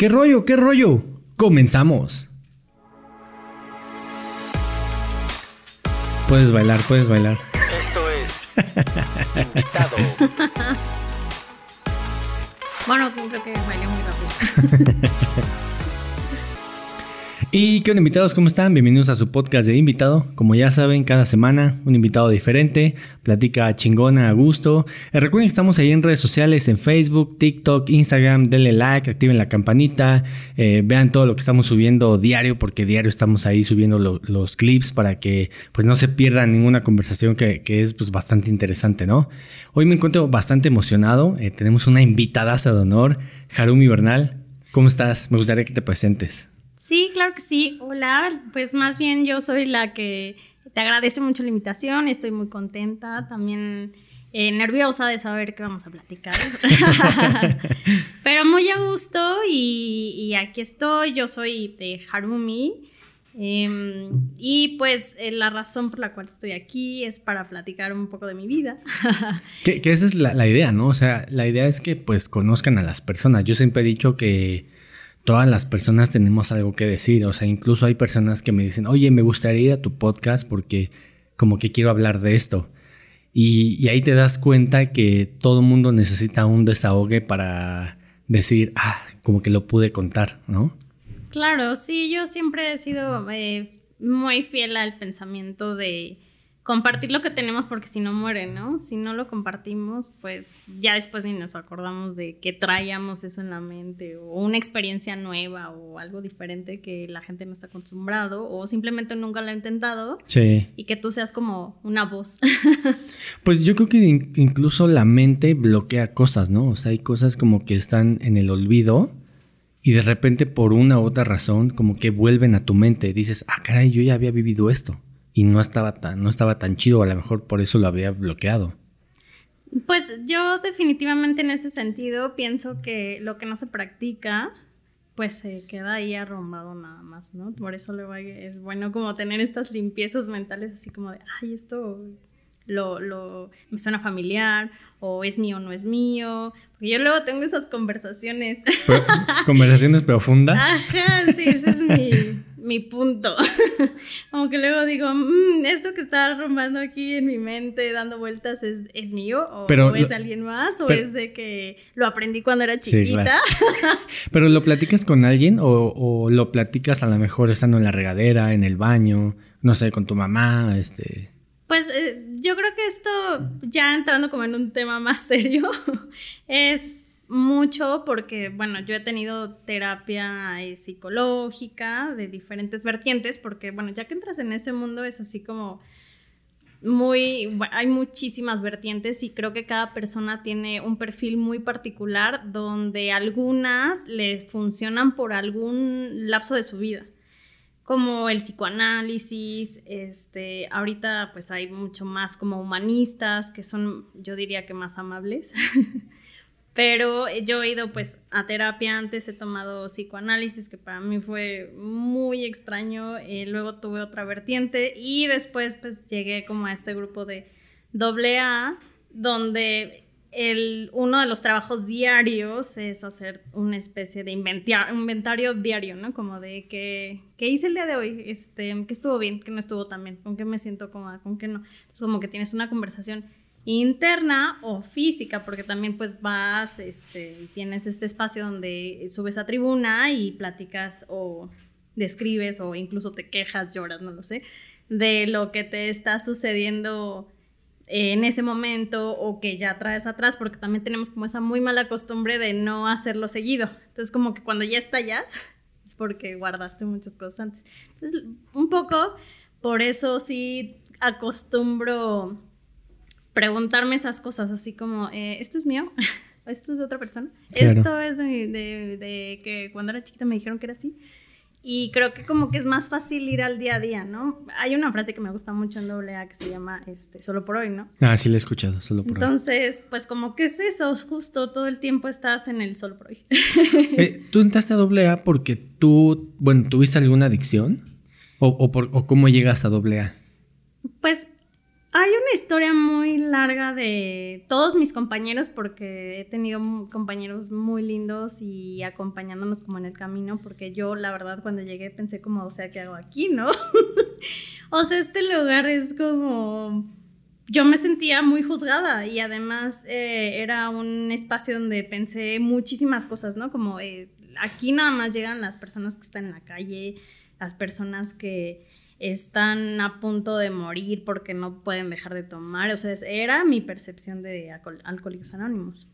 ¿Qué rollo? ¿Qué rollo? Comenzamos. Puedes bailar, puedes bailar. Esto es invitado. Bueno, creo que bailé muy rápido. Y qué onda invitados, ¿cómo están? Bienvenidos a su podcast de invitado. Como ya saben, cada semana un invitado diferente, platica chingona a gusto. Eh, recuerden que estamos ahí en redes sociales, en Facebook, TikTok, Instagram, denle like, activen la campanita, eh, vean todo lo que estamos subiendo diario, porque diario estamos ahí subiendo lo- los clips para que pues no se pierdan ninguna conversación que, que es pues bastante interesante, ¿no? Hoy me encuentro bastante emocionado, eh, tenemos una invitadaza de honor, Harumi Bernal. ¿Cómo estás? Me gustaría que te presentes. Sí, claro que sí. Hola, pues más bien yo soy la que te agradece mucho la invitación, estoy muy contenta, también eh, nerviosa de saber qué vamos a platicar. Pero muy a gusto y, y aquí estoy, yo soy de Harumi. em, y pues eh, la razón por la cual estoy aquí es para platicar un poco de mi vida. Que, que esa es la, la idea, ¿no? O sea, la idea es que pues conozcan a las personas. Yo siempre he dicho que todas las personas tenemos algo que decir. O sea, incluso hay personas que me dicen, oye, me gustaría ir a tu podcast porque como que quiero hablar de esto. Y, ahí te das cuenta que todo mundo necesita un desahogue para decir, ah, como que lo pude contar, ¿no? Claro, sí, yo siempre he sido eh, muy fiel al pensamiento de compartir lo que tenemos porque si no muere, ¿no? Si no lo compartimos, pues ya después ni nos acordamos de que traíamos eso en la mente o una experiencia nueva o algo diferente que la gente no está acostumbrado o simplemente nunca lo ha intentado Sí. y que tú seas como una voz. Pues yo creo que in- incluso la mente bloquea cosas, ¿no? O sea, hay cosas como que están en el olvido y de repente por una u otra razón como que vuelven a tu mente. Dices, ah, caray, yo ya había vivido esto y no estaba tan, no estaba tan chido, a lo mejor por eso lo había bloqueado. Pues yo definitivamente en ese sentido pienso que lo que no se practica, pues se queda ahí arrumbado nada más, ¿no? Por eso luego es bueno como tener estas limpiezas mentales así como de, ay, esto lo, lo, me suena familiar, o es mío o no es mío, porque yo luego tengo esas conversaciones. Conversaciones profundas. Ajá, sí, ese es mi, mi punto. Como que luego digo, "Mm, esto que está arrumbando aquí en mi mente, dando vueltas, ¿es, es mío? ¿O, Pero o es lo- alguien más? ¿O pero- es de que lo aprendí cuando era Sí, chiquita? claro. Pero lo platicas con alguien o, o lo platicas a lo mejor estando en la regadera, en el baño, no sé, con tu mamá, este... Pues eh, yo creo que esto, ya entrando como en un tema más serio, es mucho porque, bueno, yo he tenido terapia eh, psicológica de diferentes vertientes, porque, bueno, ya que entras en ese mundo es así como muy, hay muchísimas vertientes y creo que cada persona tiene un perfil muy particular donde algunas le funcionan por algún lapso de su vida como el psicoanálisis, este, ahorita pues hay mucho más como humanistas que son, yo diría que más amables, pero yo he ido pues a terapia antes, he tomado psicoanálisis que para mí fue muy extraño, eh, luego tuve otra vertiente y después pues llegué como a este grupo de AA donde el, uno de los trabajos diarios es hacer una especie de inventia- inventario diario, ¿no? Como de que, ¿qué hice el día de hoy? Este, que estuvo bien, que no estuvo tan bien, con qué me siento cómoda, con qué no. Entonces, como que tienes una conversación interna o física, porque también pues vas, este, tienes este espacio donde subes a tribuna y platicas o describes o incluso te quejas, lloras, no lo sé, de lo que te está sucediendo en ese momento o que ya traes atrás, porque también tenemos como esa muy mala costumbre de no hacerlo seguido. Entonces, como que cuando ya estallas, es porque guardaste muchas cosas antes. Entonces, un poco por eso sí acostumbro preguntarme esas cosas, así como, eh, ¿esto es mío? ¿Esto es de otra persona? Claro. ¿Esto es de, de- de que cuando era chiquita me dijeron que era así? Y creo que como que es más fácil ir al día a día, ¿no? Hay una frase que me gusta mucho en AA que se llama este, solo por hoy, ¿no? Ah, sí, la he escuchado, solo por hoy. Entonces, pues como que es eso, justo todo el tiempo estás en el solo por hoy. Eh, ¿Tú entraste a AA porque tú, bueno, tuviste alguna adicción? ¿O, o por- o cómo llegas a AA? Pues Hay una historia muy larga de todos mis compañeros, porque he tenido compañeros muy lindos y acompañándonos como en el camino, porque yo la verdad cuando llegué pensé como, o sea, ¿qué hago aquí, no? o sea, este lugar es como... Yo me sentía muy juzgada y además eh, era un espacio donde pensé muchísimas cosas, ¿no? Como eh, aquí nada más llegan las personas que están en la calle, las personas que están a punto de morir porque no pueden dejar de tomar. O sea, era mi percepción de Alcohólicos Anónimos.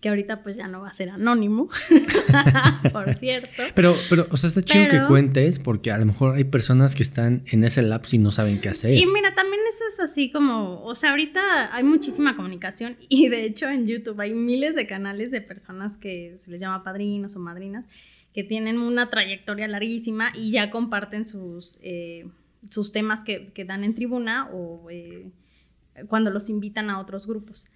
Que ahorita pues ya no va a ser anónimo, por cierto. Pero, pero, o sea, está chido que cuentes porque a lo mejor hay personas que están en ese lapso y no saben qué hacer. Y mira, también eso es así como, o sea, ahorita hay muchísima comunicación y de hecho en YouTube hay miles de canales de personas que se les llama padrinos o madrinas que tienen una trayectoria larguísima y ya comparten sus, eh, sus temas que, dan en tribuna o eh, cuando los invitan a otros grupos.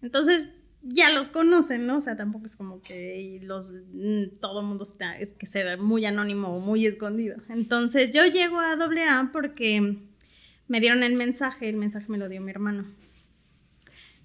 Entonces, ya los conocen, ¿no? O sea, tampoco es como que los, mm, todo el mundo está, es que sea muy anónimo o muy escondido. Entonces, yo llego a AA porque me dieron el mensaje, el mensaje me lo dio mi hermano.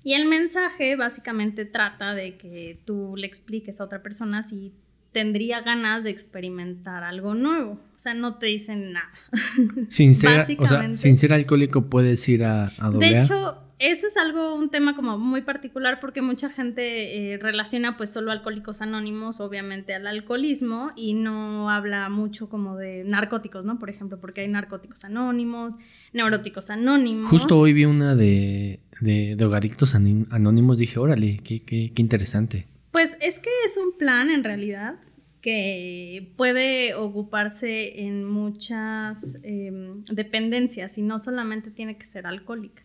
Y el mensaje básicamente trata de que tú le expliques a otra persona si tendría ganas de experimentar algo nuevo. O sea, no te dicen nada. Sin ser, o sea, sin ser alcohólico puedes ir a, a De hecho, eso es algo, un tema como muy particular porque mucha gente eh, relaciona pues solo alcohólicos anónimos, obviamente, al alcoholismo y no habla mucho como de narcóticos, ¿no? Por ejemplo, porque hay narcóticos anónimos, neuróticos anónimos. Justo hoy vi una de, de, drogadictos anónimos, dije, órale, qué, qué, qué interesante. Pues es que es un plan en realidad que puede ocuparse en muchas em, dependencias y no solamente tiene que ser alcohólica.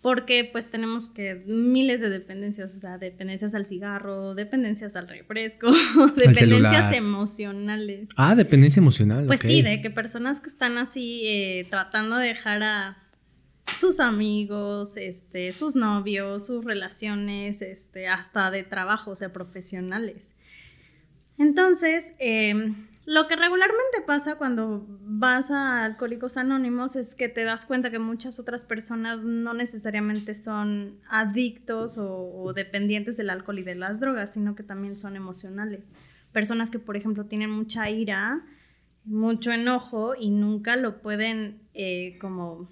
Porque pues tenemos que miles de dependencias, o sea, dependencias al cigarro, dependencias al refresco, dependencias emocionales. Ah, dependencia emocional. Pues sí, de que personas que están así eh, tratando de dejar a sus amigos, este, sus novios, sus relaciones, este, hasta de trabajo, o sea, profesionales. Entonces, em, lo que regularmente pasa cuando vas a Alcohólicos Anónimos es que te das cuenta que muchas otras personas no necesariamente son adictos o, dependientes del alcohol y de las drogas, sino que también son emocionales. Personas que, por ejemplo, tienen mucha ira, mucho enojo y nunca lo pueden eh, como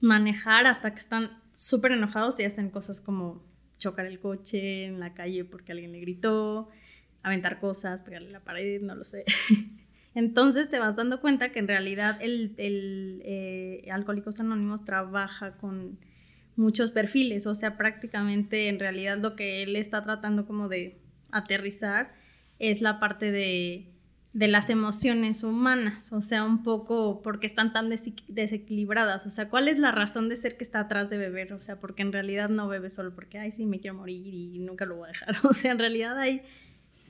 manejar hasta que están súper enojados y hacen cosas como chocar el coche en la calle porque alguien le gritó, aventar cosas, pegarle la pared, no lo sé. Entonces te vas dando cuenta que en realidad el, el eh, Alcohólicos Anónimos trabaja con muchos perfiles, o sea, prácticamente en realidad lo que él está tratando como de aterrizar es la parte de, de las emociones humanas, o sea, un poco porque están tan desequilibradas, o sea, ¿cuál es la razón de ser que está atrás de beber? O sea, porque en realidad no bebe solo porque, ay, sí, me quiero morir y nunca lo voy a dejar, o sea, en realidad hay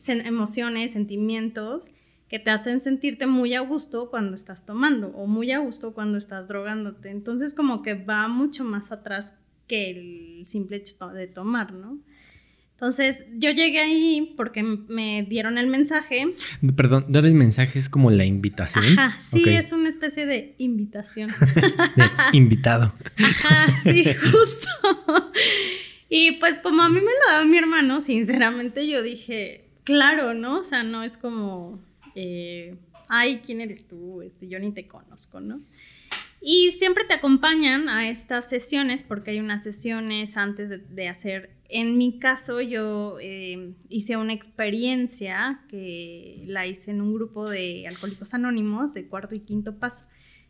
emociones, sentimientos que te hacen sentirte muy a gusto cuando estás tomando o muy a gusto cuando estás drogándote. Entonces como que va mucho más atrás que el simple hecho de tomar, ¿no? Entonces yo llegué ahí porque me dieron el mensaje. Perdón, dar el mensaje es como la invitación. Ajá, sí, es una especie de invitación. invitado. Ajá, sí, justo. y pues como a mí me lo daba mi hermano, sinceramente yo dije, claro, ¿no? O sea, no es como, eh, ay, ¿quién eres tú? Este, yo ni te conozco, ¿no? Y siempre te acompañan a estas sesiones porque hay unas sesiones antes de, hacer. En mi caso, yo eh, hice una experiencia que la hice en un grupo de alcohólicos anónimos de cuarto y quinto paso.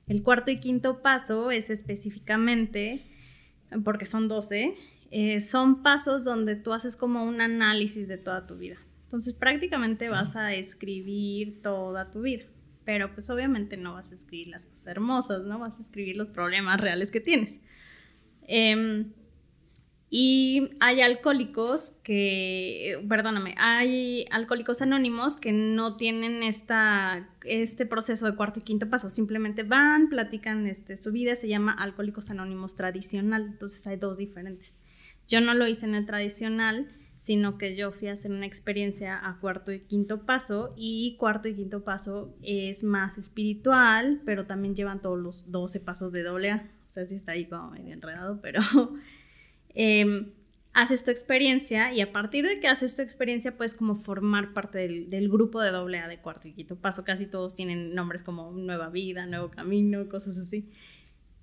El cuarto y quinto paso es específicamente, porque son 12, eh, son pasos donde tú haces como un análisis de toda tu vida. Entonces prácticamente vas a escribir toda tu vida, pero pues obviamente no vas a escribir las cosas hermosas, ¿no? Vas a escribir los problemas reales que tienes. Em, y hay alcohólicos que, perdóname, hay alcohólicos anónimos que no tienen esta, este proceso de cuarto y quinto paso, simplemente van, platican este, su vida, se llama alcohólicos anónimos tradicional, entonces hay dos diferentes. Yo no lo hice en el tradicional, sino que yo fui a hacer una experiencia a cuarto y quinto paso y cuarto y quinto paso es más espiritual, pero también llevan todos los 12 pasos de doble A. O sea, sí está ahí como medio enredado, pero em, haces tu experiencia y a partir de que haces tu experiencia puedes como formar parte del, grupo de doble A de cuarto y quinto paso. Casi todos tienen nombres como Nueva Vida, Nuevo Camino, cosas así.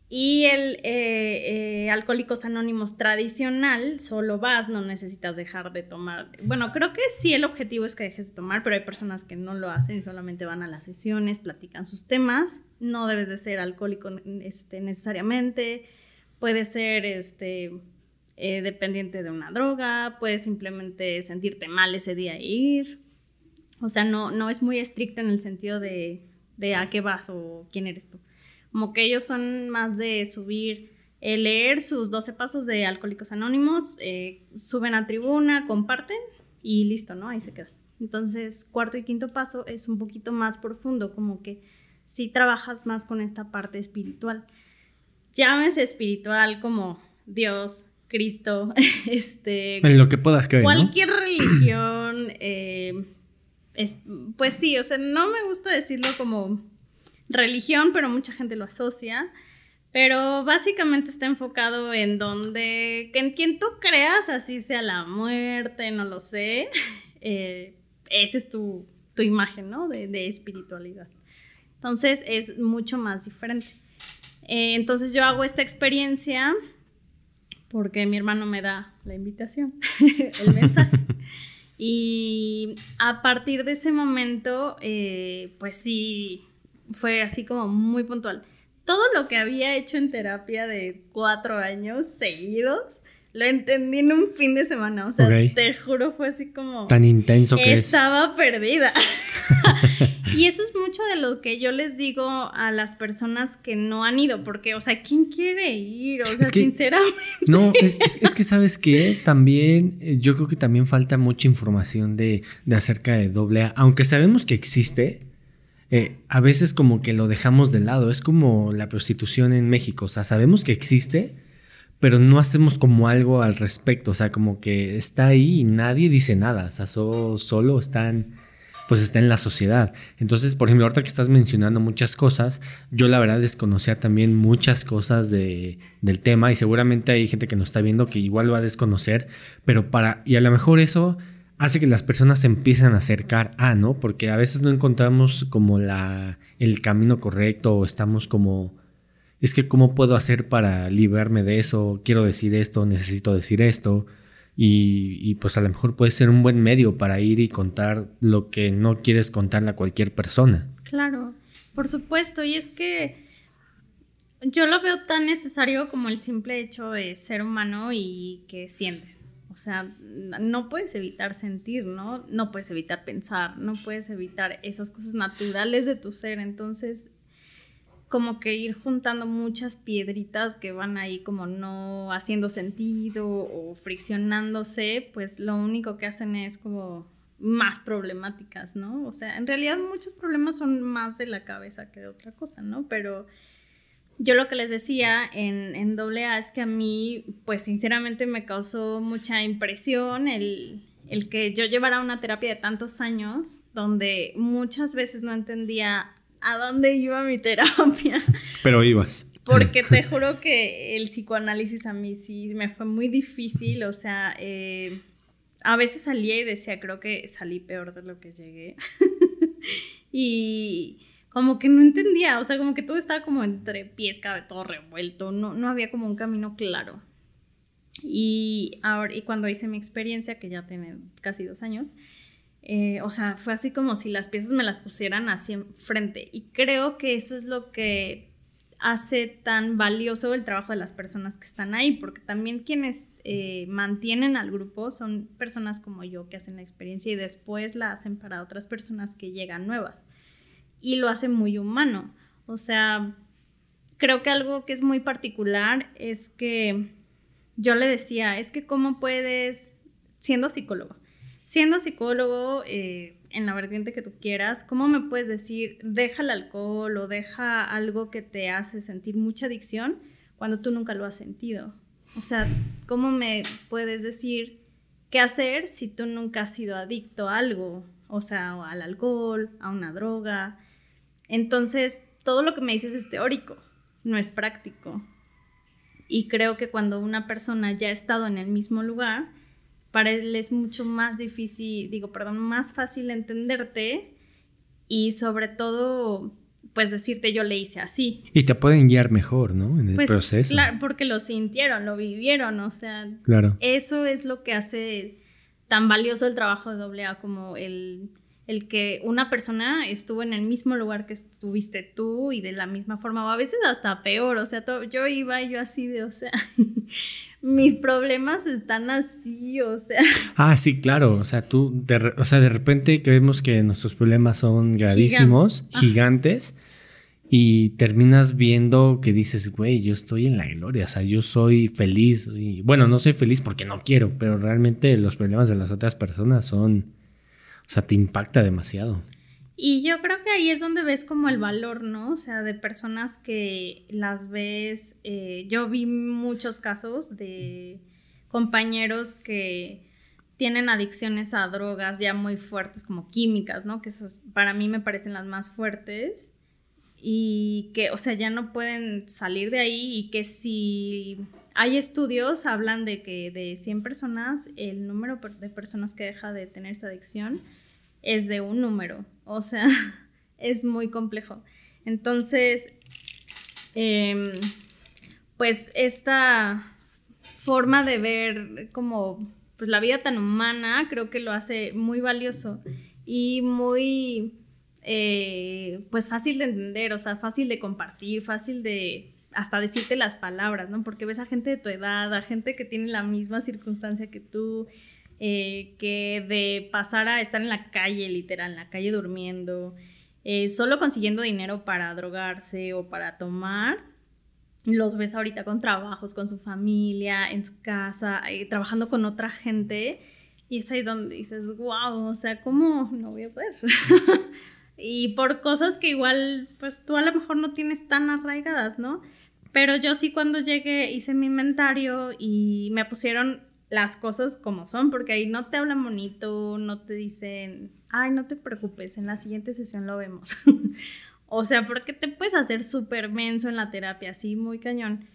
Y el eh, eh, Alcohólicos Anónimos tradicional, solo vas, no necesitas dejar de tomar. Bueno, creo que sí el objetivo es que dejes de tomar, pero hay personas que no lo hacen solamente van a las sesiones, platican sus temas. No debes de ser alcohólico este, necesariamente. Puede ser este, eh, dependiente de una droga, puedes simplemente sentirte mal ese día e ir. O sea, no, no es muy estricto en el sentido de, de a qué vas o quién eres tú. Como que ellos son más de subir, eh, leer sus 12 pasos de Alcohólicos Anónimos, eh, suben a tribuna, comparten y listo, ¿no? Ahí se queda. Entonces, cuarto y quinto paso es un poquito más profundo, como que si trabajas más con esta parte espiritual. Llámese espiritual como Dios, Cristo, este... En lo que puedas creer. Cualquier religión, eh, es, pues sí, o sea, no me gusta decirlo como religión, pero mucha gente lo asocia. Pero básicamente está enfocado en donde, en quien tú creas, así sea la muerte, no lo sé. Eh, esa es tu, imagen, ¿no? De, espiritualidad. Entonces es mucho más diferente. Eh, entonces yo hago esta experiencia porque mi hermano me da la invitación, el mensaje. y a partir de ese momento, eh, pues sí, fue así como muy puntual. Todo lo que había hecho en terapia de cuatro años seguidos, lo entendí en un fin de semana. O sea, te juro, fue así como. Tan intenso que Estaba perdida. y eso es mucho de lo que yo les digo a las personas que no han ido, porque, o sea, ¿quién quiere ir? O sea, sinceramente. No, es, que, ¿sabes qué? También, eh, yo creo que también falta mucha información de, de acerca de doble A. Aunque sabemos que existe, eh, a veces como que lo dejamos de lado. Es como la prostitución en México. O sea, sabemos que existe, pero no hacemos como algo al respecto. O sea, como que está ahí y nadie dice nada. O sea, solo están, pues está en la sociedad. Entonces, por ejemplo, ahorita que estás mencionando muchas cosas, yo la verdad desconocía también muchas cosas de, del tema y seguramente hay gente que nos está viendo que igual va a desconocer, pero para, y a lo mejor eso hace que las personas se empiecen a acercar a, ¿no? Porque a veces no encontramos como la, el camino correcto o estamos como, es que cómo puedo hacer para librarme de eso, quiero decir esto, necesito decir esto. Y, y, pues a lo mejor puede ser un buen medio para ir y contar lo que no quieres contarle a cualquier persona. Claro, por supuesto. Y es que yo lo veo tan necesario como el simple hecho de ser humano y que sientes. O sea, no puedes evitar sentir, ¿no? No puedes evitar pensar, no puedes evitar esas cosas naturales de tu ser. Entonces, como que ir juntando muchas piedritas que van ahí como no haciendo sentido o friccionándose, pues lo único que hacen es como más problemáticas, ¿no? O sea, en realidad muchos problemas son más de la cabeza que de otra cosa, ¿no? Pero yo lo que les decía en, en AA es que a mí, pues sinceramente me causó mucha impresión el, el que yo llevara una terapia de tantos años, donde muchas veces no entendía a dónde iba mi terapia. Pero ibas. Porque te juro que el psicoanálisis a mí sí me fue muy difícil, o sea, eh, a veces salía y decía, creo que salí peor de lo que llegué. y como que no entendía, o sea, como que todo estaba como entre pies, cabe todo revuelto, no, no había como un camino claro. Y, ahora, y cuando hice mi experiencia, que ya tiene casi dos años, eh, o sea, fue así como si las piezas me las pusieran así enfrente. Y creo que eso es lo que hace tan valioso el trabajo de las personas que están ahí, porque también quienes eh, mantienen al grupo son personas como yo que hacen la experiencia y después la hacen para otras personas que llegan nuevas y lo hace muy humano. O sea, creo que algo que es muy particular es que yo le decía, es que cómo puedes, siendo psicólogo, siendo psicólogo eh, en la vertiente que tú quieras, ¿cómo me puedes decir, deja el alcohol o deja algo que te hace sentir mucha adicción cuando tú nunca lo has sentido? O sea, ¿cómo me puedes decir qué hacer si tú nunca has sido adicto a algo? O sea, al alcohol, a una droga, entonces, todo lo que me dices es teórico, no es práctico. Y creo que cuando una persona ya ha estado en el mismo lugar, para él es mucho más difícil, digo, perdón, más fácil entenderte y sobre todo, pues decirte yo le hice así. Y te pueden guiar mejor, ¿no? En el Pues, proceso. Claro, porque lo sintieron, lo vivieron, o sea, Claro. eso es lo que hace tan valioso el trabajo de AA como el, el que una persona estuvo en el mismo lugar que estuviste tú y de la misma forma, o a veces hasta peor, o sea, to- yo iba y yo así de, o sea, mis problemas están así, o sea, Ah, sí, claro. O sea, tú, de, re- o sea, de repente que vemos que nuestros problemas son gravísimos, Gigantes. Ah. gigantes, y terminas viendo que dices, güey, yo estoy en la gloria, o sea, yo soy feliz. Y, bueno, no soy feliz porque no quiero, pero realmente los problemas de las otras personas son, o sea, te impacta demasiado. Y yo creo que ahí es donde ves como el valor, ¿no? O sea, de personas que las ves, eh, yo vi muchos casos de compañeros que tienen adicciones a drogas ya muy fuertes, como químicas, ¿no? Que esas para mí me parecen las más fuertes y que, o sea, ya no pueden salir de ahí y que si hay estudios, hablan de que de 100 personas, el número de personas que deja de tener esa adicción es de un número, o sea, es muy complejo. Entonces, em, pues esta forma de ver como pues la vida tan humana creo que lo hace muy valioso y muy eh, pues fácil de entender, o sea, fácil de compartir, fácil de hasta decirte las palabras, ¿no? Porque ves a gente de tu edad, a gente que tiene la misma circunstancia que tú, eh, que de pasar a estar en la calle, literal, en la calle durmiendo, eh, solo consiguiendo dinero para drogarse o para tomar, los ves ahorita con trabajos, con su familia, en su casa, eh, trabajando con otra gente. Y es ahí donde dices, wow, o sea, ¿cómo no voy a poder? y por cosas que igual, pues tú a lo mejor no tienes tan arraigadas, ¿no? Pero yo sí cuando llegué hice mi inventario y me pusieron las cosas como son, porque ahí no te hablan bonito, no te dicen, ay, no te preocupes, en la siguiente sesión lo vemos. o sea, porque te puedes hacer súper menso en la terapia, así muy cañón.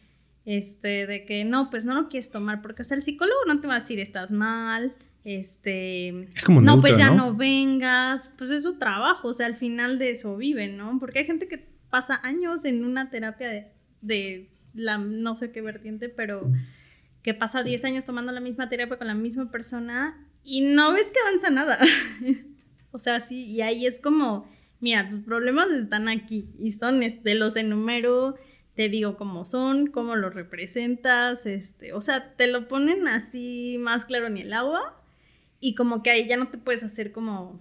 Este, de que no, pues no lo quieres tomar, porque, o sea, el psicólogo no te va a decir estás mal, este, Es como no, pues ya ¿no? no vengas, pues es su trabajo, o sea, al final de eso viven, ¿no? Porque hay gente que pasa años en una terapia de, de la no sé qué vertiente, pero que pasa 10 años tomando la misma terapia con la misma persona y no ves que avanza nada. o sea, sí, y ahí es como, mira, tus problemas están aquí y son, este, los enumero, te digo cómo son, cómo los representas, este, o sea, te lo ponen así más claro en el agua y como que ahí ya no te puedes hacer como,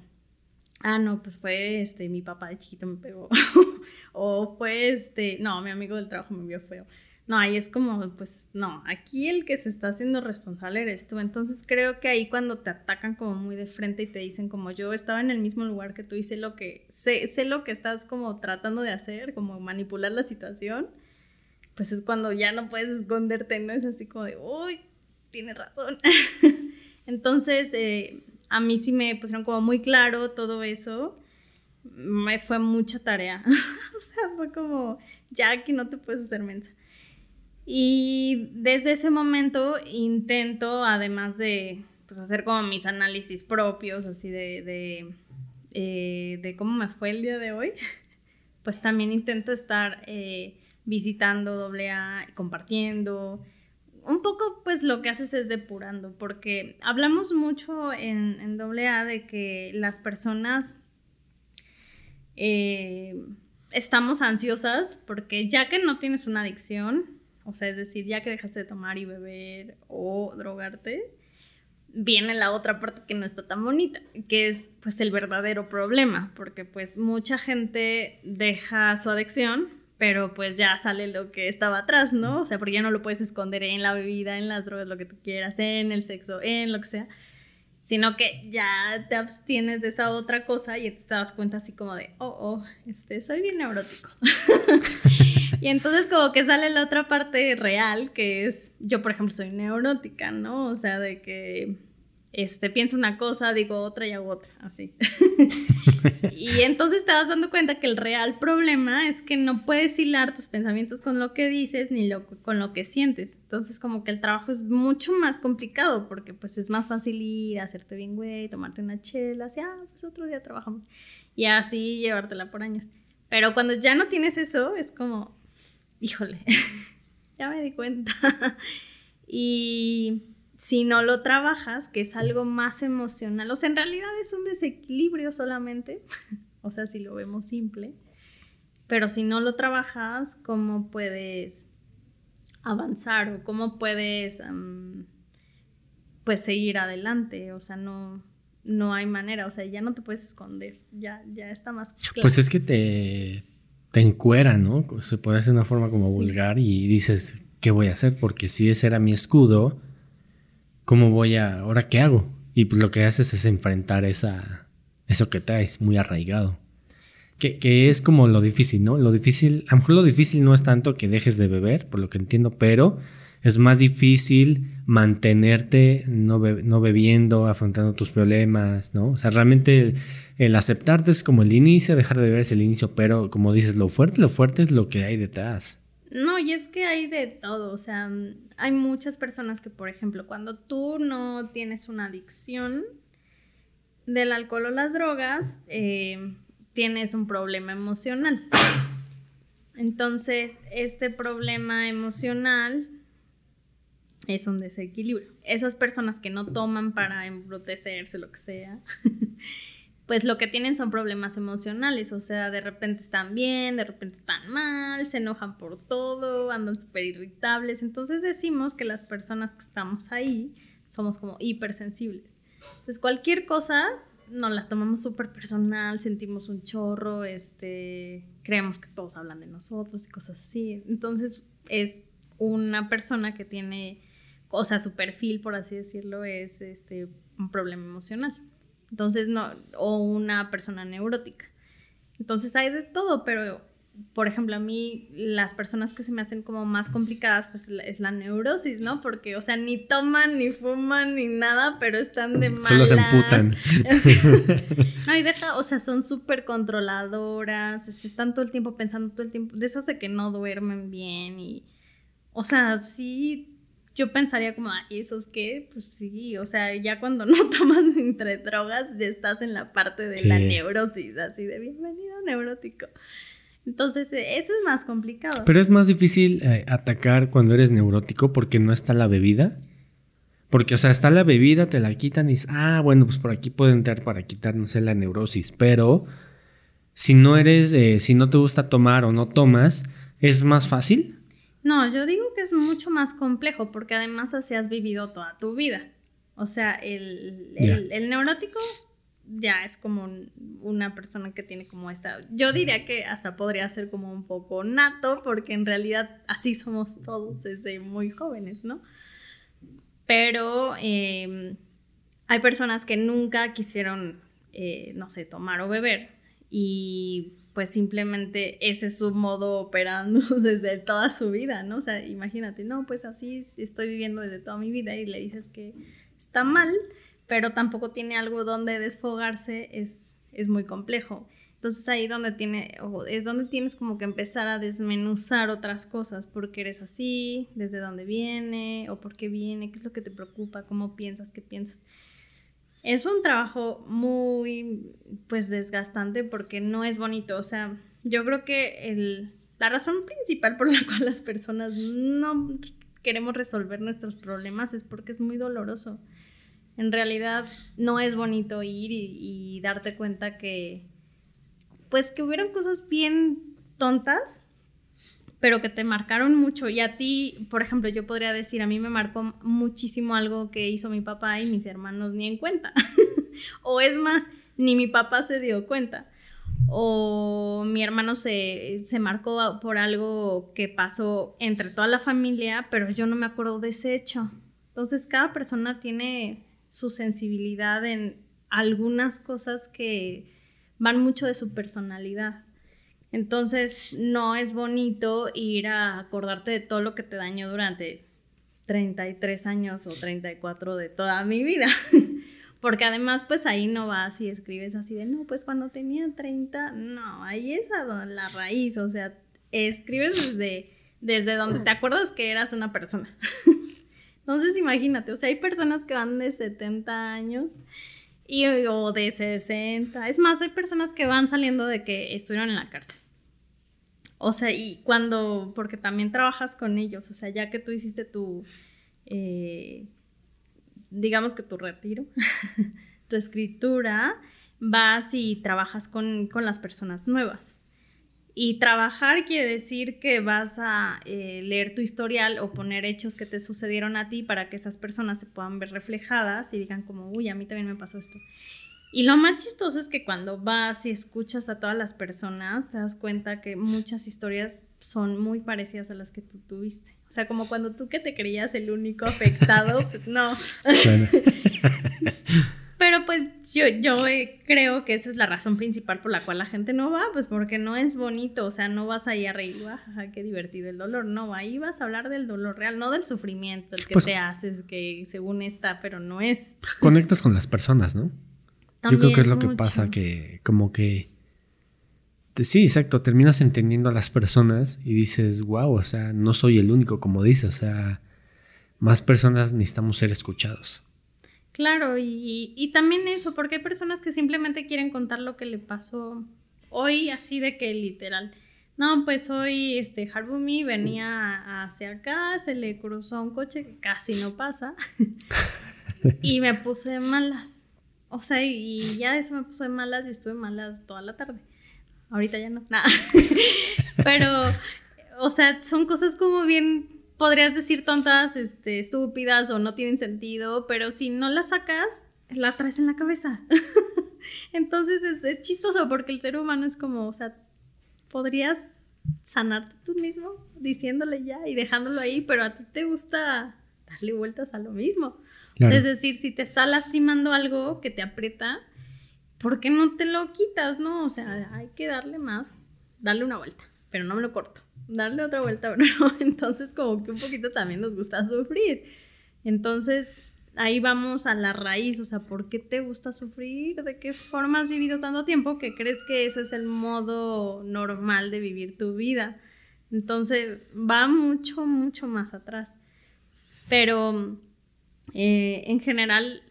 ah, no, pues fue, este, mi papá de chiquito me pegó, o fue, este, no, mi amigo del trabajo me vio feo. No, ahí es como, pues no, aquí el que se está haciendo responsable eres tú. Entonces creo que ahí cuando te atacan como muy de frente y te dicen como yo estaba en el mismo lugar que tú y sé lo que, sé, sé lo que estás como tratando de hacer, como manipular la situación, pues es cuando ya no puedes esconderte, ¿no? Es así como de, uy, tiene razón. Entonces, eh, a mí sí me pusieron como muy claro todo eso. Me fue mucha tarea. o sea, fue como, ya aquí no te puedes hacer mensa. Y desde ese momento intento, además de pues, hacer como mis análisis propios, así de, de, eh, de cómo me fue el día de hoy, pues también intento estar eh, visitando AA, compartiendo. Un poco, pues lo que haces es depurando, porque hablamos mucho en, en AA de que las personas eh, estamos ansiosas porque ya que no tienes una adicción, o sea, es decir, ya que dejaste de tomar y beber o drogarte, viene la otra parte que no está tan bonita, que es pues el verdadero problema, porque pues mucha gente deja su adicción, pero pues ya sale lo que estaba atrás, ¿no? O sea, porque ya no lo puedes esconder en la bebida, en las drogas, lo que tú quieras, en el sexo, en lo que sea, sino que ya te abstienes de esa otra cosa y te das cuenta así como de, oh, oh, este, soy bien neurótico. y entonces como que sale la otra parte real, que es, yo por ejemplo soy neurótica, ¿no? O sea, de que este, pienso una cosa, digo otra y hago otra, así. y entonces te vas dando cuenta que el real problema es que no puedes hilar tus pensamientos con lo que dices ni lo, con lo que sientes. Entonces como que el trabajo es mucho más complicado porque pues es más fácil ir, hacerte bien güey, tomarte una chela, así, ah, pues otro día trabajamos. Y así llevártela por años. Pero cuando ya no tienes eso, es como, híjole, ya me di cuenta. y si no lo trabajas, que es algo más emocional, o sea, en realidad es un desequilibrio solamente, o sea, si lo vemos simple, pero si no lo trabajas, ¿cómo puedes avanzar o cómo puedes pues seguir adelante? O sea, no, no hay manera, o sea, ya no te puedes esconder, ya, ya está más claro. Pues es que te, te encuera, ¿no? Se puede hacer una forma como vulgar y dices, ¿qué voy a hacer? Porque si ese era mi escudo, ¿cómo voy a, ahora qué hago? Y pues lo que haces es enfrentar esa, eso que traes muy arraigado. Que, que, es como lo difícil, ¿no? Lo difícil, a lo mejor lo difícil no es tanto que dejes de beber, por lo que entiendo, pero es más difícil mantenerte no, no bebiendo, afrontando tus problemas, ¿no? O sea, realmente el, aceptarte es como el inicio, dejar de beber es el inicio, pero como dices, lo fuerte, lo fuerte es lo que hay detrás. No, y es que hay de todo, o sea, hay muchas personas que, por ejemplo, cuando tú no tienes una adicción del alcohol o las drogas, eh, tienes un problema emocional. Entonces, este problema emocional es un desequilibrio. Esas personas que no toman para embrutecerse, lo que sea, pues lo que tienen son problemas emocionales, o sea, de repente están bien, de repente están mal, se enojan por todo, andan súper irritables, entonces decimos que las personas que estamos ahí somos como hipersensibles. Entonces cualquier cosa nos la tomamos súper personal, sentimos un chorro, este, creemos que todos hablan de nosotros y cosas así. Entonces es una persona que tiene, o sea, su perfil, por así decirlo, es este, un problema emocional. Entonces, no, o una persona neurótica. Entonces hay de todo, pero por ejemplo, a mí las personas que se me hacen como más complicadas, pues es la neurosis, ¿no? Porque, o sea, ni toman, ni fuman, ni nada, pero están de malas. Solo se emputan. no, y deja, o sea, son súper controladoras, este, están todo el tiempo pensando todo el tiempo, de esas de que no duermen bien y, o sea, sí yo pensaría como, ay, ¿esos qué? Pues sí, o sea, ya cuando no tomas entre drogas, ya estás en la parte de la neurosis, así de bienvenido neurótico. Entonces, eh, eso es más complicado. Pero es más difícil eh, atacar cuando eres neurótico porque no está la bebida. Porque, o sea, está la bebida, te la quitan y dices, ah, bueno, pues por aquí puede entrar para quitar, no sé, la neurosis. Pero si no eres, eh, si no te gusta tomar o no tomas, es más fácil. No, yo digo que es mucho más complejo porque además así has vivido toda tu vida. O sea, el, el, neurótico ya es como una persona que tiene como esta, yo diría que hasta podría ser como un poco nato porque en realidad así somos todos desde muy jóvenes, ¿no? Pero em, hay personas que nunca quisieron, eh, no sé, tomar o beber y pues simplemente ese es su modo operando desde toda su vida, ¿no? O sea, imagínate, no, pues así estoy viviendo desde toda mi vida y le dices que está mal, pero tampoco tiene algo donde desfogarse, es, es muy complejo. Entonces ahí donde tiene, es donde tienes como que empezar a desmenuzar otras cosas, por qué eres así, desde dónde viene, o por qué viene, qué es lo que te preocupa, cómo piensas, qué piensas. Es un trabajo muy, pues, desgastante porque no es bonito. O sea, yo creo que el, la razón principal por la cual las personas no queremos resolver nuestros problemas es porque es muy doloroso. En realidad no es bonito ir y, y darte cuenta que, pues, que hubieron cosas bien tontas pero que te marcaron mucho. Y a ti, por ejemplo, yo podría decir, a mí me marcó muchísimo algo que hizo mi papá y mis hermanos ni en cuenta. o es más, ni mi papá se dio cuenta. O mi hermano se, se marcó por algo que pasó entre toda la familia, pero yo no me acuerdo de ese hecho. Entonces, cada persona tiene su sensibilidad en algunas cosas que van mucho de su personalidad. Entonces, no es bonito ir a acordarte de todo lo que te dañó durante 33 años o 34 de toda mi vida. Porque además, pues ahí no vas y escribes así de, no, pues cuando tenía 30, no, ahí es a la raíz, o sea, escribes desde, desde donde te acuerdas que eras una persona. Entonces imagínate, o sea, hay personas que van de 70 años y, o de 60. Es más, hay personas que van saliendo de que estuvieron en la cárcel. O sea, y cuando, porque también trabajas con ellos, o sea, ya que tú hiciste tu, eh, digamos que tu retiro, tu escritura, vas y trabajas con, con las personas nuevas. Y trabajar quiere decir que vas a eh, leer tu historial o poner hechos que te sucedieron a ti para que esas personas se puedan ver reflejadas y digan como, uy, a mí también me pasó esto. Y lo más chistoso es que cuando vas y escuchas a todas las personas, te das cuenta que muchas historias son muy parecidas a las que tú tuviste. O sea, como cuando tú que te creías el único afectado, pues no. Pero pues yo, yo eh, creo que esa es la razón principal por la cual la gente no va, pues porque no es bonito, o sea, no vas ahí a reír, jaja, qué divertido el dolor, no, ahí vas a hablar del dolor real, no del sufrimiento, el que pues te haces, que según está, pero no es. Conectas con las personas, ¿no? yo creo que es lo que pasa, que como que... Sí, exacto, terminas entendiendo a las personas y dices, wow, o sea, no soy el único, como dices, o sea, más personas necesitamos ser escuchados. Claro, y, también eso, porque hay personas que simplemente quieren contar lo que le pasó hoy, así de que literal. No, pues hoy este Harbumi venía hacia acá, se le cruzó un coche que casi no pasa. y me puse malas. O sea, y ya eso me puse malas y estuve malas toda la tarde. Ahorita ya no, nada. Pero, o sea, son cosas como bien podrías decir tontas, este, estúpidas o no tienen sentido, pero si no las sacas, la traes en la cabeza. Entonces es, chistoso porque el ser humano es como, o sea, podrías sanarte tú mismo diciéndole ya y dejándolo ahí, pero a ti te gusta darle vueltas a lo mismo. Es decir, si te está lastimando algo que te aprieta, ¿por qué no te lo quitas, no? O sea, hay que darle más, darle una vuelta, pero no me lo corto darle otra vuelta, ¿no? Entonces como que un poquito también nos gusta sufrir. Entonces ahí vamos a la raíz, o sea, ¿por qué te gusta sufrir? ¿De qué forma has vivido tanto tiempo que crees que eso es el modo normal de vivir tu vida? Entonces va mucho, mucho más atrás. Pero eh, en general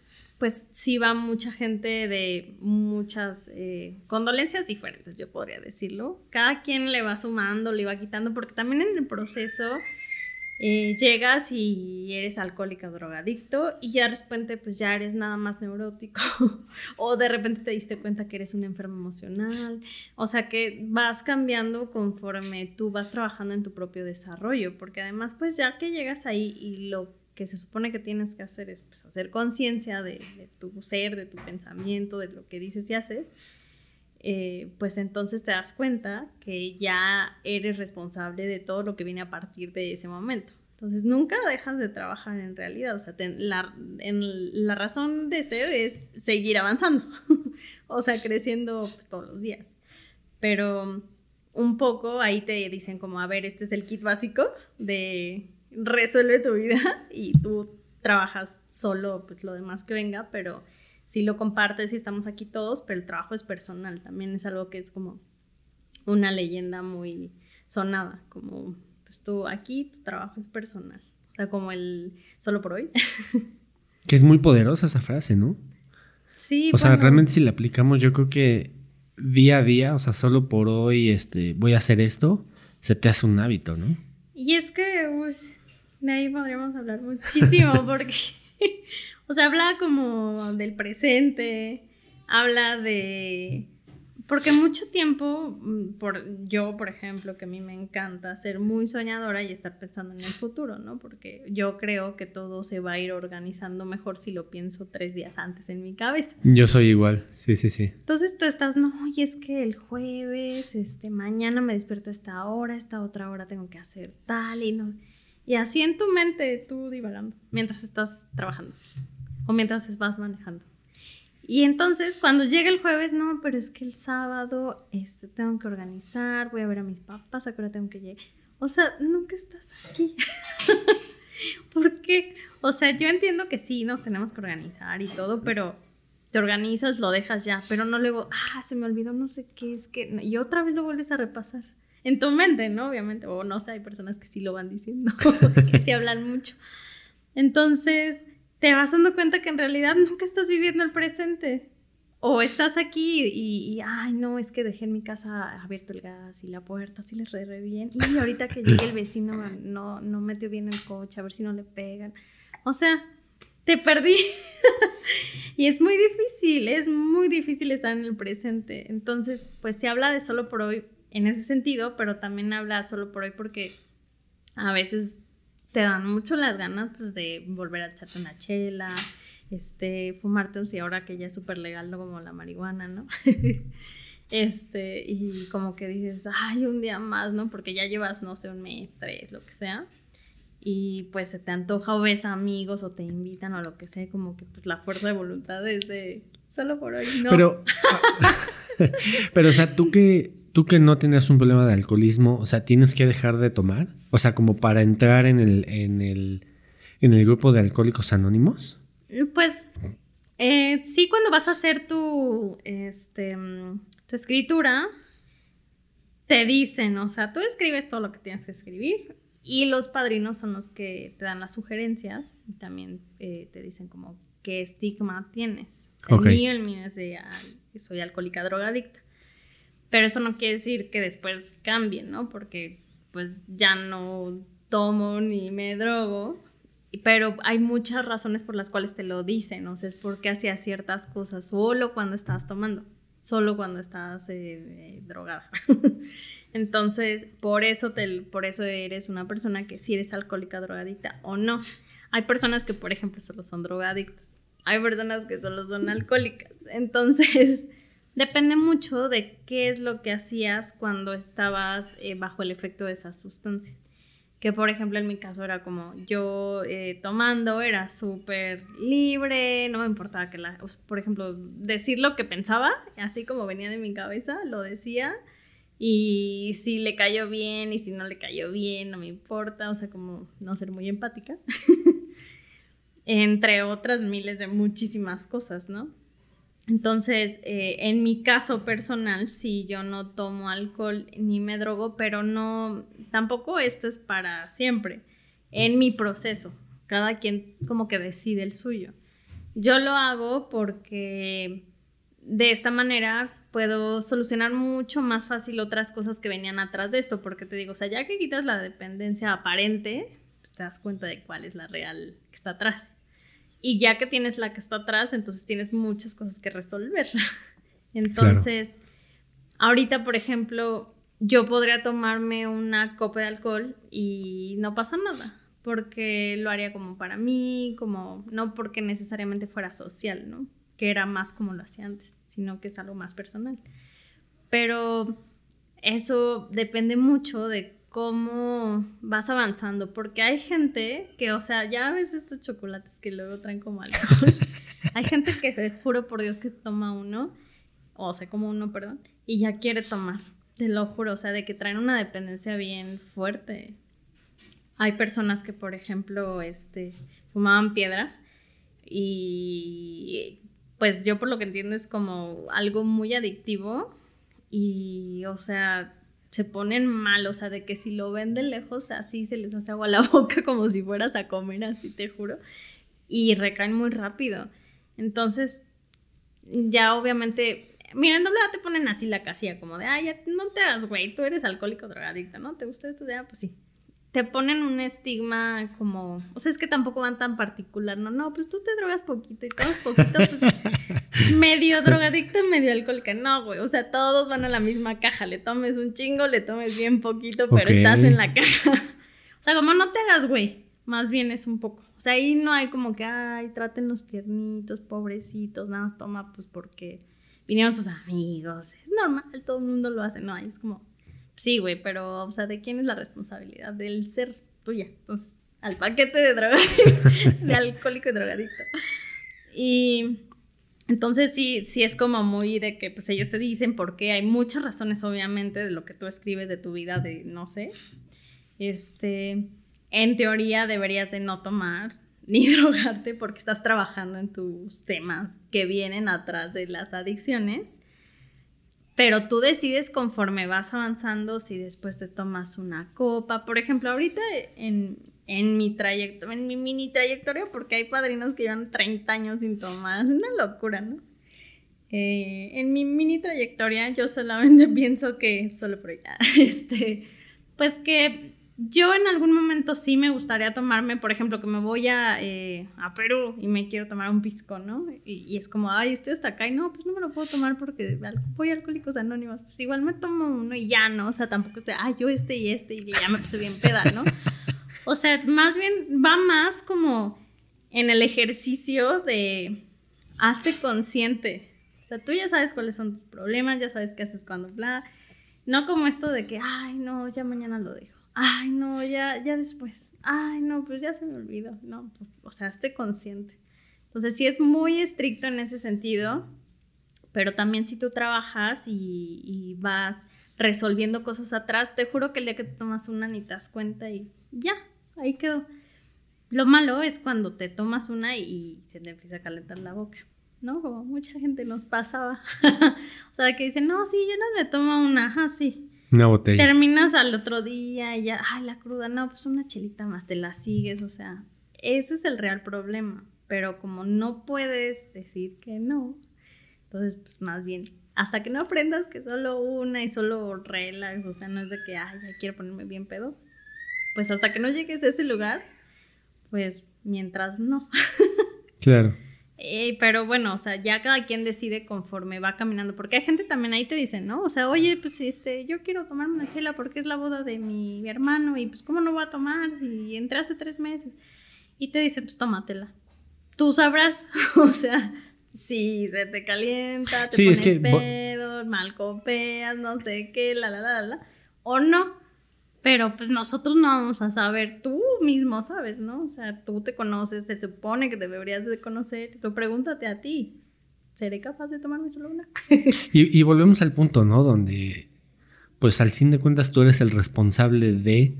pues sí va mucha gente de muchas eh, condolencias diferentes, yo podría decirlo. Cada quien le va sumando, le va quitando, porque también en el proceso eh, llegas y eres alcohólica o drogadicto y ya de repente pues ya eres nada más neurótico o de repente te diste cuenta que eres un enfermo emocional. O sea que vas cambiando conforme tú vas trabajando en tu propio desarrollo, porque además pues ya que llegas ahí y lo que se supone que tienes que hacer es pues, hacer conciencia de, tu ser, de tu pensamiento, de lo que dices y haces, eh, pues entonces te das cuenta que ya eres responsable de todo lo que viene a partir de ese momento. Entonces nunca dejas de trabajar en realidad, o sea, la, en, la razón de ser es seguir avanzando, o sea, creciendo pues, todos los días. Pero un poco ahí te dicen como, a ver, este es el kit básico de resuelve tu vida y tú trabajas solo, pues lo demás que venga, pero si lo compartes y estamos aquí todos, pero el trabajo es personal, también es algo que es como una leyenda muy sonada, como pues tú aquí, tu trabajo es personal, o sea, como el solo por hoy. que es muy poderosa esa frase, ¿no? Sí. O sea, realmente si la aplicamos, yo creo que día a día, o sea, solo por hoy, este, voy a hacer esto, se te hace un hábito, ¿no? Y es que, de ahí podríamos hablar muchísimo porque, o sea, habla como del presente, habla de... Porque mucho tiempo, mm, por, yo, por ejemplo, que a mí me encanta ser muy soñadora y estar pensando en el futuro, ¿no? Porque yo creo que todo se va a ir organizando mejor si lo pienso tres días antes en mi cabeza. Yo soy igual, sí, sí, sí. Entonces tú estás, no, y es que el jueves, este, mañana me despierto a esta hora, esta otra hora tengo que hacer tal y no y así en tu mente tú divagando mientras estás trabajando o mientras vas manejando. Y entonces cuando llega el jueves, no, pero es que el sábado este, tengo que organizar, voy a ver a mis papás, a qué tengo que llegar. O sea, nunca estás aquí. ¿Por qué? O sea, yo entiendo que sí, nos tenemos que organizar y todo, pero te organizas, lo dejas ya, pero no luego, ah, se me olvidó, no sé qué es que, y otra vez lo vuelves a repasar. En tu mente, ¿no? Obviamente, o no sé, hay personas que sí lo van diciendo, que sí hablan mucho. Entonces, te vas dando cuenta que en realidad nunca estás viviendo el presente. O estás aquí y, ay, no, es que dejé en mi casa abierto el gas y la puerta, así le re, bien. Y ahorita que llegue el vecino no, no metió bien el coche, a ver si no le pegan. O sea, te perdí. y es muy difícil, es muy difícil estar en el presente. Entonces, pues se habla de solo por hoy en ese sentido, pero también habla solo por hoy porque a veces te dan mucho las ganas pues, de volver a echarte una chela, este, fumarte un sí ahora que ya es súper legal, no como la marihuana, ¿no? este, y como que dices, ay, un día más, ¿no? Porque ya llevas, no sé, un mes, tres, lo que sea y pues se te antoja o ves amigos o te invitan o lo que sea, como que pues la fuerza de voluntad es de solo por hoy, no. Pero, pero o sea, tú que, tú que no tienes un problema de alcoholismo, o sea, tienes que dejar de tomar, o sea, como para entrar en el, en el, en el grupo de alcohólicos anónimos. Pues eh, sí, cuando vas a hacer tu, este, tu escritura, te dicen, o sea, tú escribes todo lo que tienes que escribir y los padrinos son los que te dan las sugerencias y también eh, te dicen como qué estigma tienes. El mío, el mío es de soy alcohólica drogadicta. Pero eso no quiere decir que después cambien, ¿no? Porque pues ya no tomo ni me drogo. Pero hay muchas razones por las cuales te lo dicen, o sea, es porque hacías ciertas cosas solo cuando estabas tomando, solo cuando estabas eh, eh, drogada. Entonces, por eso, te, por eso eres una persona que si eres alcohólica, drogadicta o no. Hay personas que, por ejemplo, solo son drogadictos. Hay personas que solo son alcohólicas. Entonces, depende mucho de qué es lo que hacías cuando estabas eh, bajo el efecto de esa sustancia. Que, por ejemplo, en mi caso era como yo eh, tomando, era súper libre, no me importaba que la, por ejemplo, decir lo que pensaba, así como venía de mi cabeza, lo decía y si le cayó bien y si no le cayó bien, no me importa, o sea, como no ser muy empática. Entre otras miles de muchísimas cosas, ¿no? Entonces, eh, en mi caso personal, sí, yo no tomo alcohol ni me drogo, pero no, tampoco esto es para siempre. En mi proceso, cada quien como que decide el suyo. Yo lo hago porque de esta manera puedo solucionar mucho más fácil otras cosas que venían atrás de esto, porque te digo, o sea, ya que quitas la dependencia aparente, pues te das cuenta de cuál es la real que está atrás. Y ya que tienes la que está atrás, entonces tienes muchas cosas que resolver. entonces, ahorita, por ejemplo, yo podría tomarme una copa de alcohol y no pasa nada, porque lo haría como para mí, como no porque necesariamente fuera social, ¿no? Que era más como lo hacía antes sino que es algo más personal. Pero eso depende mucho de cómo vas avanzando, porque hay gente que, o sea, ya ves estos chocolates que luego traen como alcohol. hay gente que, te juro por Dios, que toma uno, o sea, como uno, perdón, y ya quiere tomar, te lo juro, o sea, de que traen una dependencia bien fuerte. Hay personas que, por ejemplo, este, fumaban piedra y pues yo por lo que entiendo es como algo muy adictivo y, o sea, se ponen mal, o sea, de que si lo ven de lejos así se les hace agua la boca como si fueras a comer, así te juro, y recaen muy rápido. Entonces, ya obviamente, mira, en doble te ponen así la casilla, como de, ay, ya no te hagas, güey, tú eres alcohólico drogadicto, ¿no? ¿Te gusta esto? Ya, pues sí te ponen un estigma como, o sea, es que tampoco van tan particular, no, no, pues tú te drogas poquito y tomas poquito, pues medio drogadicto, medio alcohólica, no, güey, o sea, todos van a la misma caja, le tomes un chingo, le tomes bien poquito, pero estás en la caja. o sea, como no te hagas, güey, más bien es un poco, o sea, ahí no hay como que, ay, traten los tiernitos, pobrecitos, nada más toma, pues porque vinieron sus amigos, es normal, todo el mundo lo hace, no, es como Sí, güey, pero, o sea, ¿de quién es la responsabilidad? Del ser tuya. Entonces, al paquete de droga, de alcohólico y drogadicto. Y entonces sí, sí es como muy de que pues ellos te dicen porque hay muchas razones obviamente de lo que tú escribes de tu vida, de no sé. Este, en teoría deberías de no tomar ni drogarte porque estás trabajando en tus temas que vienen atrás de las adicciones. Pero tú decides conforme vas avanzando si después te tomas una copa. Por ejemplo, ahorita en, en mi trayectoria, en mi mini trayectoria, porque hay padrinos que llevan 30 años sin tomar. Es una locura, ¿no? Eh, en mi mini trayectoria yo solamente pienso que, solo por allá, este, pues que yo en algún momento sí me gustaría tomarme, por ejemplo, que me voy a, eh, a Perú y me quiero tomar un pisco, ¿no? Y, es como, ay, estoy hasta acá y no, pues no me lo puedo tomar porque voy a Alcohólicos Anónimos. Pues igual me tomo uno y ya, ¿no? O sea, tampoco estoy, ay, yo este y este y ya me puse bien peda, ¿no? O sea, más bien va más como en el ejercicio de hazte consciente. O sea, tú ya sabes cuáles son tus problemas, ya sabes qué haces cuando bla. No como esto de que, ay, no, ya mañana lo dejo ay, no, ya, ya después, ay, no, pues ya se me olvidó, no, pues, o sea, esté consciente. Entonces, sí es muy estricto en ese sentido, pero también si tú trabajas y, vas resolviendo cosas atrás, te juro que el día que te tomas una ni te das cuenta y ya, ahí quedó. Lo malo es cuando te tomas una y se te empieza a calentar la boca, ¿no? Como mucha gente nos pasaba. o sea, que dicen, no, sí, yo no me tomo una, ajá, sí. Una botella. Terminas al otro día y ya, ay, la cruda, no, pues una chelita más, te la sigues, o sea, ese es el real problema. Pero como no puedes decir que no, entonces, pues más bien, hasta que no aprendas que solo una y solo relax, o sea, no es de que, ay, ya quiero ponerme bien pedo, pues hasta que no llegues a ese lugar, pues mientras no. Claro. Eh, pero bueno, o sea, ya cada quien decide conforme va caminando, porque hay gente también ahí te dice, ¿no? O sea, oye, pues este, yo quiero tomarme una chela porque es la boda de mi hermano y pues cómo no voy a tomar y entré hace tres meses. Y te dice, pues tómatela. Tú sabrás, o sea, si se te calienta, te pones pedo, mal copeas, no sé qué, la, la, la, la, o no. Pero pues nosotros no vamos a saber, tú mismo sabes, ¿no? O sea, tú te conoces, te supone que deberías de conocer, tú pregúntate a ti, ¿seré capaz de tomarme solo una? y, y volvemos al punto, ¿no? Donde, pues al fin de cuentas tú eres el responsable de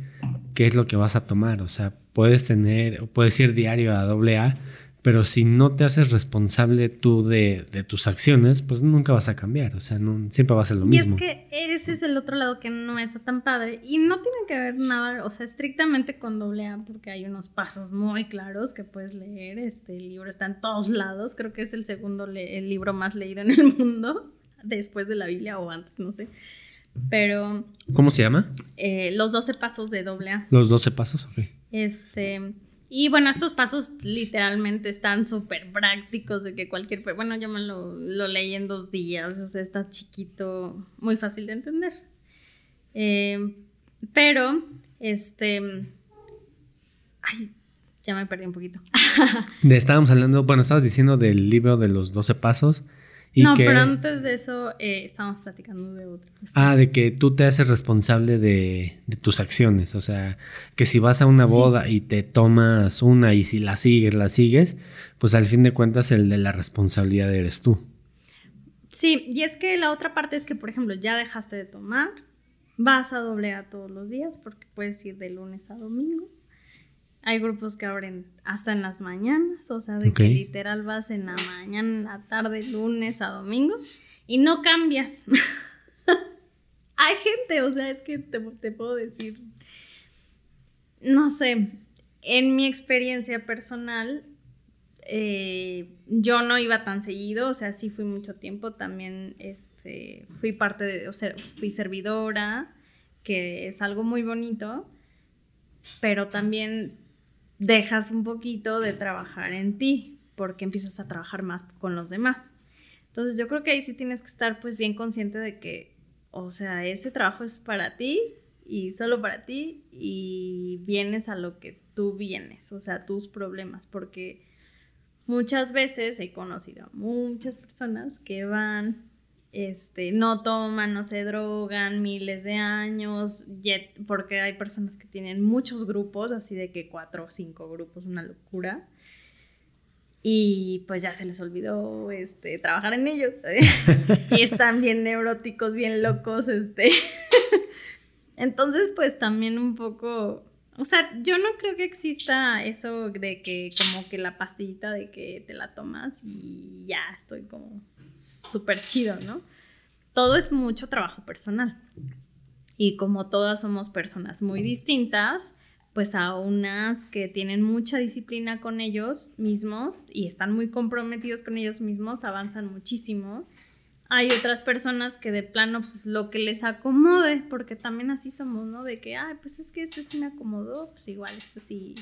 qué es lo que vas a tomar, o sea, puedes tener, puedes ir diario a doble A, pero si no te haces responsable tú de, tus acciones, pues nunca vas a cambiar. O sea, no, siempre va a ser lo mismo. Y es que ese es el otro lado que no está tan padre. Y no tiene que ver nada, o sea, estrictamente con doble A, porque hay unos pasos muy claros que puedes leer. Este libro está en todos lados. Creo que es el segundo el libro más leído en el mundo, después de la Biblia o antes, no sé. Pero. ¿Cómo se llama? Eh, los 12 pasos de doble A. Los 12 pasos, ok. Este. Y bueno, estos pasos literalmente están súper prácticos de que cualquier... Bueno, yo me lo, leí en dos días, o sea, está chiquito, muy fácil de entender. Eh, pero, este... Ay, ya me perdí un poquito. estábamos hablando, bueno, estabas diciendo del libro de los 12 pasos no, pero antes de eso eh, estábamos platicando de otra cuestión. Ah, de que tú te haces responsable de, tus acciones. O sea, que si vas a una boda y te tomas una y si la sigues, la sigues, pues al fin de cuentas el de la responsabilidad eres tú. Sí, y es que la otra parte es que, por ejemplo, ya dejaste de tomar, vas a doble A todos los días porque puedes ir de lunes a domingo. Hay grupos que abren hasta en las mañanas, o sea, de que literal vas en la mañana, en la tarde, lunes a domingo, y no cambias. Hay gente, o sea, es que te, puedo decir, no sé, en mi experiencia personal, eh, yo no iba tan seguido, o sea, sí fui mucho tiempo, también este, fui parte de, o sea, fui servidora, que es algo muy bonito, pero también dejas un poquito de trabajar en ti porque empiezas a trabajar más con los demás. Entonces yo creo que ahí sí tienes que estar pues bien consciente de que, o sea, ese trabajo es para ti y solo para ti y vienes a lo que tú vienes, o sea, tus problemas, porque muchas veces he conocido a muchas personas que van este, no toman, no se drogan miles de años, porque hay personas que tienen muchos grupos, así de que cuatro o cinco grupos, una locura. Y pues ya se les olvidó este, trabajar en ellos. y están bien neuróticos, bien locos. Este. Entonces, pues también un poco, O sea, yo no creo que exista eso de que como que la pastillita de que te la tomas y ya estoy como súper chido, ¿no? Todo es mucho trabajo personal. Y como todas somos personas muy distintas, pues a unas que tienen mucha disciplina con ellos mismos y están muy comprometidos con ellos mismos, avanzan muchísimo hay otras personas que de plano, pues lo que les acomode, porque también así somos, ¿no? De que, ay, pues es que este sí me acomodó, pues igual, este sí,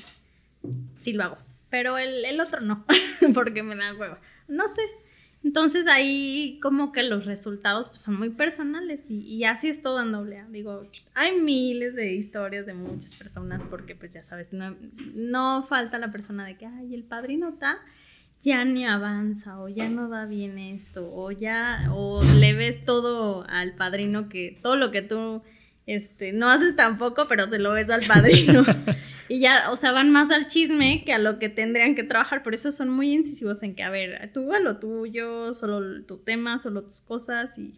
sí lo hago. Pero el, el otro no, porque me da huevo. No sé. Entonces ahí como que los resultados pues, son muy personales y, y así es todo en doble Digo, hay miles de historias de muchas personas porque pues ya sabes, no, no falta la persona de que, ay, el padrino está ya ni avanza o ya no da bien esto o ya o le ves todo al padrino que todo lo que tú este no haces tampoco pero se lo ves al padrino. Y ya o sea van más al chisme que a lo que tendrían que trabajar. Por eso son muy incisivos en que a ver tú a lo tuyo solo tu tema solo tus cosas y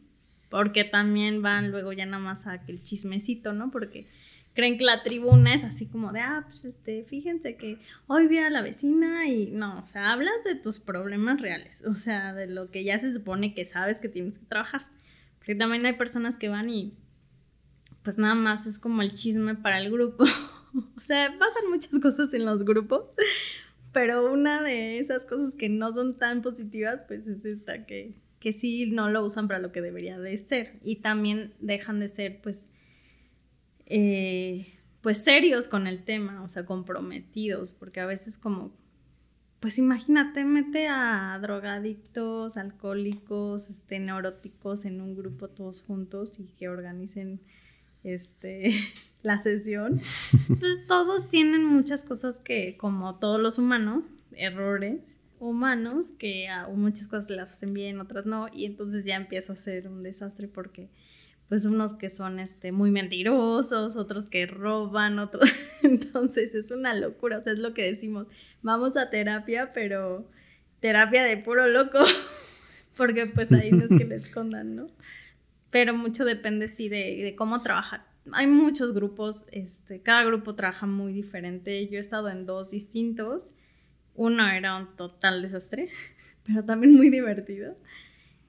porque también van luego ya nada más a aquel chismecito no porque creen que la tribuna es así como de, ah, pues este, fíjense que hoy vi a la vecina y no, o sea, hablas de tus problemas reales, o sea, de lo que ya se supone que sabes que tienes que trabajar. Porque también hay personas que van y pues nada más es como el chisme para el grupo. o sea, pasan muchas cosas en los grupos, pero una de esas cosas que no son tan positivas, pues es esta que, que sí no lo usan para lo que debería de ser. Y también dejan de ser, pues, eh, pues serios con el tema, o sea, comprometidos, porque a veces como, pues imagínate, mete a drogadictos, alcohólicos, este, neuróticos en un grupo todos juntos y que organicen este, la sesión. Entonces todos tienen muchas cosas que, como todos los humanos, errores humanos, que a muchas cosas las hacen bien, otras no, y entonces ya empieza a ser un desastre porque pues unos que son este, muy mentirosos, otros que roban, otros... Entonces es una locura, o sea, es lo que decimos, vamos a terapia, pero terapia de puro loco, porque pues ahí no es que le escondan, ¿no? Pero mucho depende, sí, de, de cómo trabaja. Hay muchos grupos, este, cada grupo trabaja muy diferente. Yo he estado en dos distintos. Uno era un total desastre, pero también muy divertido.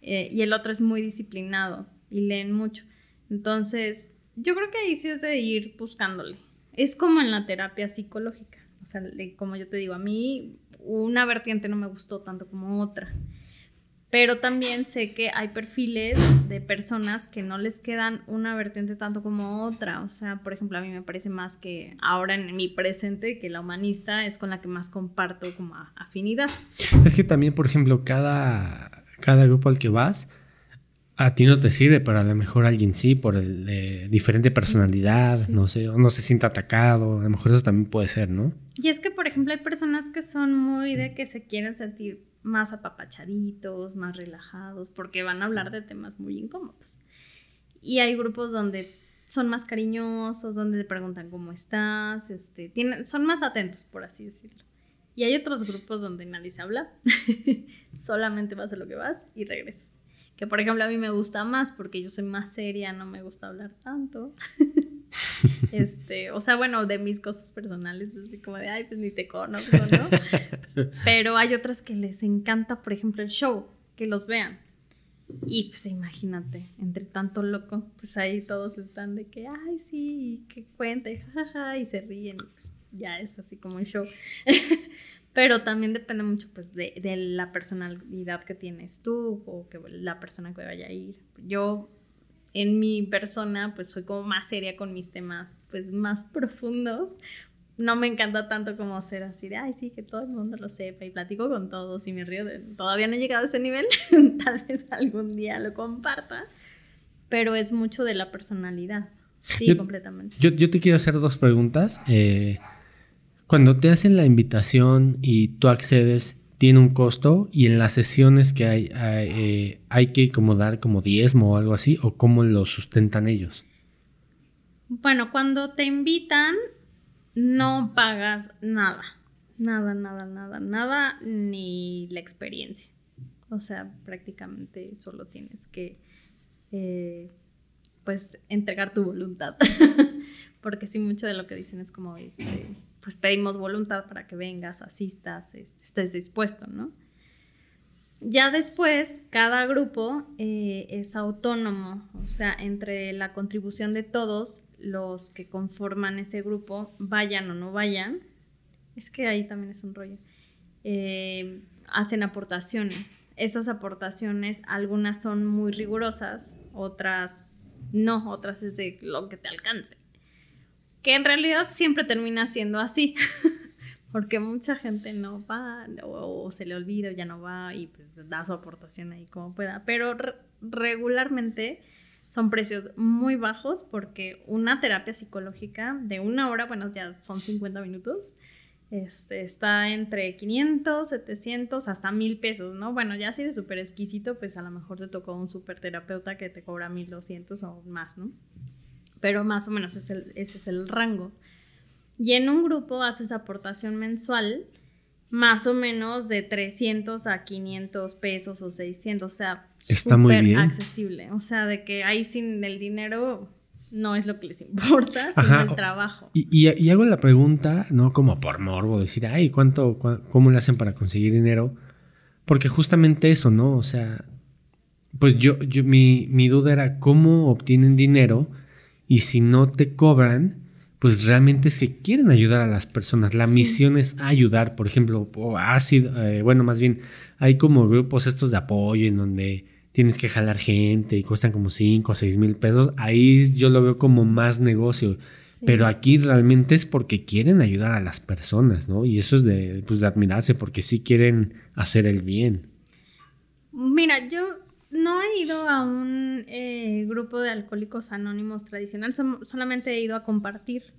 Eh, y el otro es muy disciplinado y leen mucho. Entonces, yo creo que ahí sí es de ir buscándole. Es como en la terapia psicológica. O sea, como yo te digo, a mí una vertiente no me gustó tanto como otra. Pero también sé que hay perfiles de personas que no les quedan una vertiente tanto como otra. O sea, por ejemplo, a mí me parece más que ahora en mi presente que la humanista es con la que más comparto como afinidad. Es que también, por ejemplo, cada, cada grupo al que vas, a ti no te sirve, pero a lo mejor alguien sí, por el, de diferente personalidad, no sé, o no se sienta atacado, a lo mejor eso también puede ser, ¿no? Y es que, por ejemplo, hay personas que son muy de que se quieren sentir más apapachaditos, más relajados, porque van a hablar de temas muy incómodos. Y hay grupos donde son más cariñosos, donde te preguntan cómo estás, este, tienen, son más atentos, por así decirlo. Y hay otros grupos donde nadie se habla, solamente vas a lo que vas y regresas. Que por ejemplo a mí me gusta más porque yo soy más seria, no me gusta hablar tanto. este, o sea, bueno, de mis cosas personales, así como de, ay, pues ni te conozco, ¿no? Pero hay otras que les encanta, por ejemplo, el show, que los vean. Y pues imagínate, entre tanto loco, pues ahí todos están de que, ay, sí, que cuente, jajaja, y se ríen, y pues ya es así como un show. Pero también depende mucho pues de, de, la personalidad que tienes tú o que la persona que vaya a ir. Yo en mi persona pues soy como más seria con mis temas pues más profundos. No me encanta tanto como ser así de, ay sí, que todo el mundo lo sepa y platico con todos y me río. De, todavía no he llegado a ese nivel, tal vez algún día lo comparta, pero es mucho de la personalidad. Sí, completamente. Yo, yo, te quiero hacer dos preguntas. Eh, cuando te hacen la invitación y tú accedes, tiene un costo y en las sesiones que hay, hay, eh, que como dar como diezmo o algo así, o cómo lo sustentan ellos. Bueno, cuando te invitan, no pagas nada, nada, nada, nada, nada, ni la experiencia. O sea, prácticamente solo tienes que, eh, pues, entregar tu voluntad. porque sí, mucho de lo que dicen es como, este, pues pedimos voluntad para que vengas, asistas, estés dispuesto, ¿no? Ya después, cada grupo eh, es autónomo, o sea, entre la contribución de todos los que conforman ese grupo, vayan o no vayan, es que ahí también es un rollo, eh, hacen aportaciones. Esas aportaciones, algunas son muy rigurosas, otras no, otras es de lo que te alcance. Que en realidad siempre termina siendo así. porque mucha gente no va o, se le olvida o ya no va y pues da su aportación ahí como pueda. Pero regularmente son precios muy bajos porque una terapia psicológica de una hora, bueno, ya son 50 minutos, este, está entre 500, 700, hasta 1000 pesos, ¿no? Bueno, ya si eres súper exquisito, pues a lo mejor te tocó un súper terapeuta que te cobra 1200 o más, ¿no? Pero más o menos ese es el rango. Y en un grupo haces aportación mensual más o menos de 300 a 500 pesos o 600, o sea, está muy bien. accesible. O sea, de que ahí sin el dinero no es lo que les importa, sino el trabajo. Y, hago la pregunta, no como por morbo, decir, ay, ¿cuánto, cómo le hacen para conseguir dinero? Porque justamente eso, ¿no? O sea, pues yo, yo mi, mi duda era cómo obtienen dinero y si no te cobran, pues realmente es que quieren ayudar a las personas. La misión es ayudar, por ejemplo, o ha sido, eh, bueno, más bien, hay como grupos estos de apoyo en donde tienes que jalar gente y cuestan como 5 o 6 mil pesos. Ahí yo lo veo como más negocio. Pero aquí realmente es porque quieren ayudar a las personas, ¿no? Y eso es de, pues, de admirarse porque sí quieren hacer el bien. Mira, yo no he ido a un eh, grupo de alcohólicos anónimos tradicional, solamente he ido a compartir,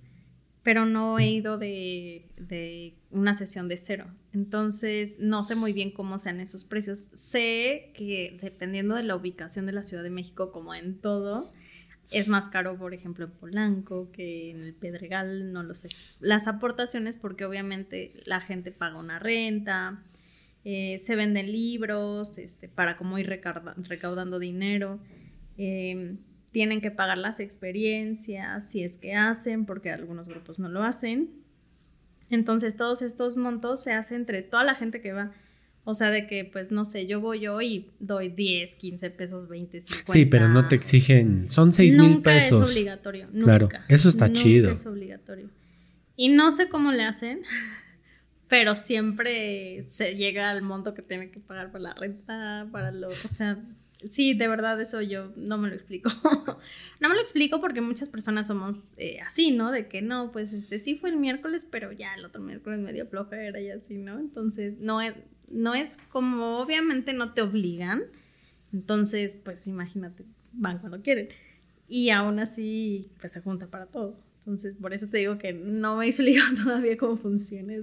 pero no he ido de, de, una sesión de cero. Entonces, no sé muy bien cómo sean esos precios. Sé que dependiendo de la ubicación de la Ciudad de México, como en todo, es más caro, por ejemplo, en Polanco que en el Pedregal, no lo sé. Las aportaciones, porque obviamente la gente paga una renta, eh, se venden libros este, para cómo ir recaudando dinero. Em, tienen que pagar las experiencias, si es que hacen, porque algunos grupos no lo hacen. Entonces todos estos montos se hacen entre toda la gente que va. O sea, de que, pues, no sé, yo voy yo y doy 10, 15 pesos, 20, 50. Sí, pero no te exigen, son 6 mil pesos. es obligatorio, nunca. Claro, eso está nunca chido. es obligatorio. Y no sé cómo le hacen, pero siempre se llega al monto que tiene que pagar para la renta, para lo, o sea, sí, de verdad eso yo no me lo explico. no me lo explico porque muchas personas somos eh, así, ¿no? De que no, pues este sí fue el miércoles, pero ya el otro miércoles medio flojera y así, ¿no? Entonces, no es, no es como, obviamente no te obligan, entonces, pues imagínate, van cuando quieren. Y aún así, pues se junta para todo. Entonces, por eso te digo que no me he explicado todavía cómo funciona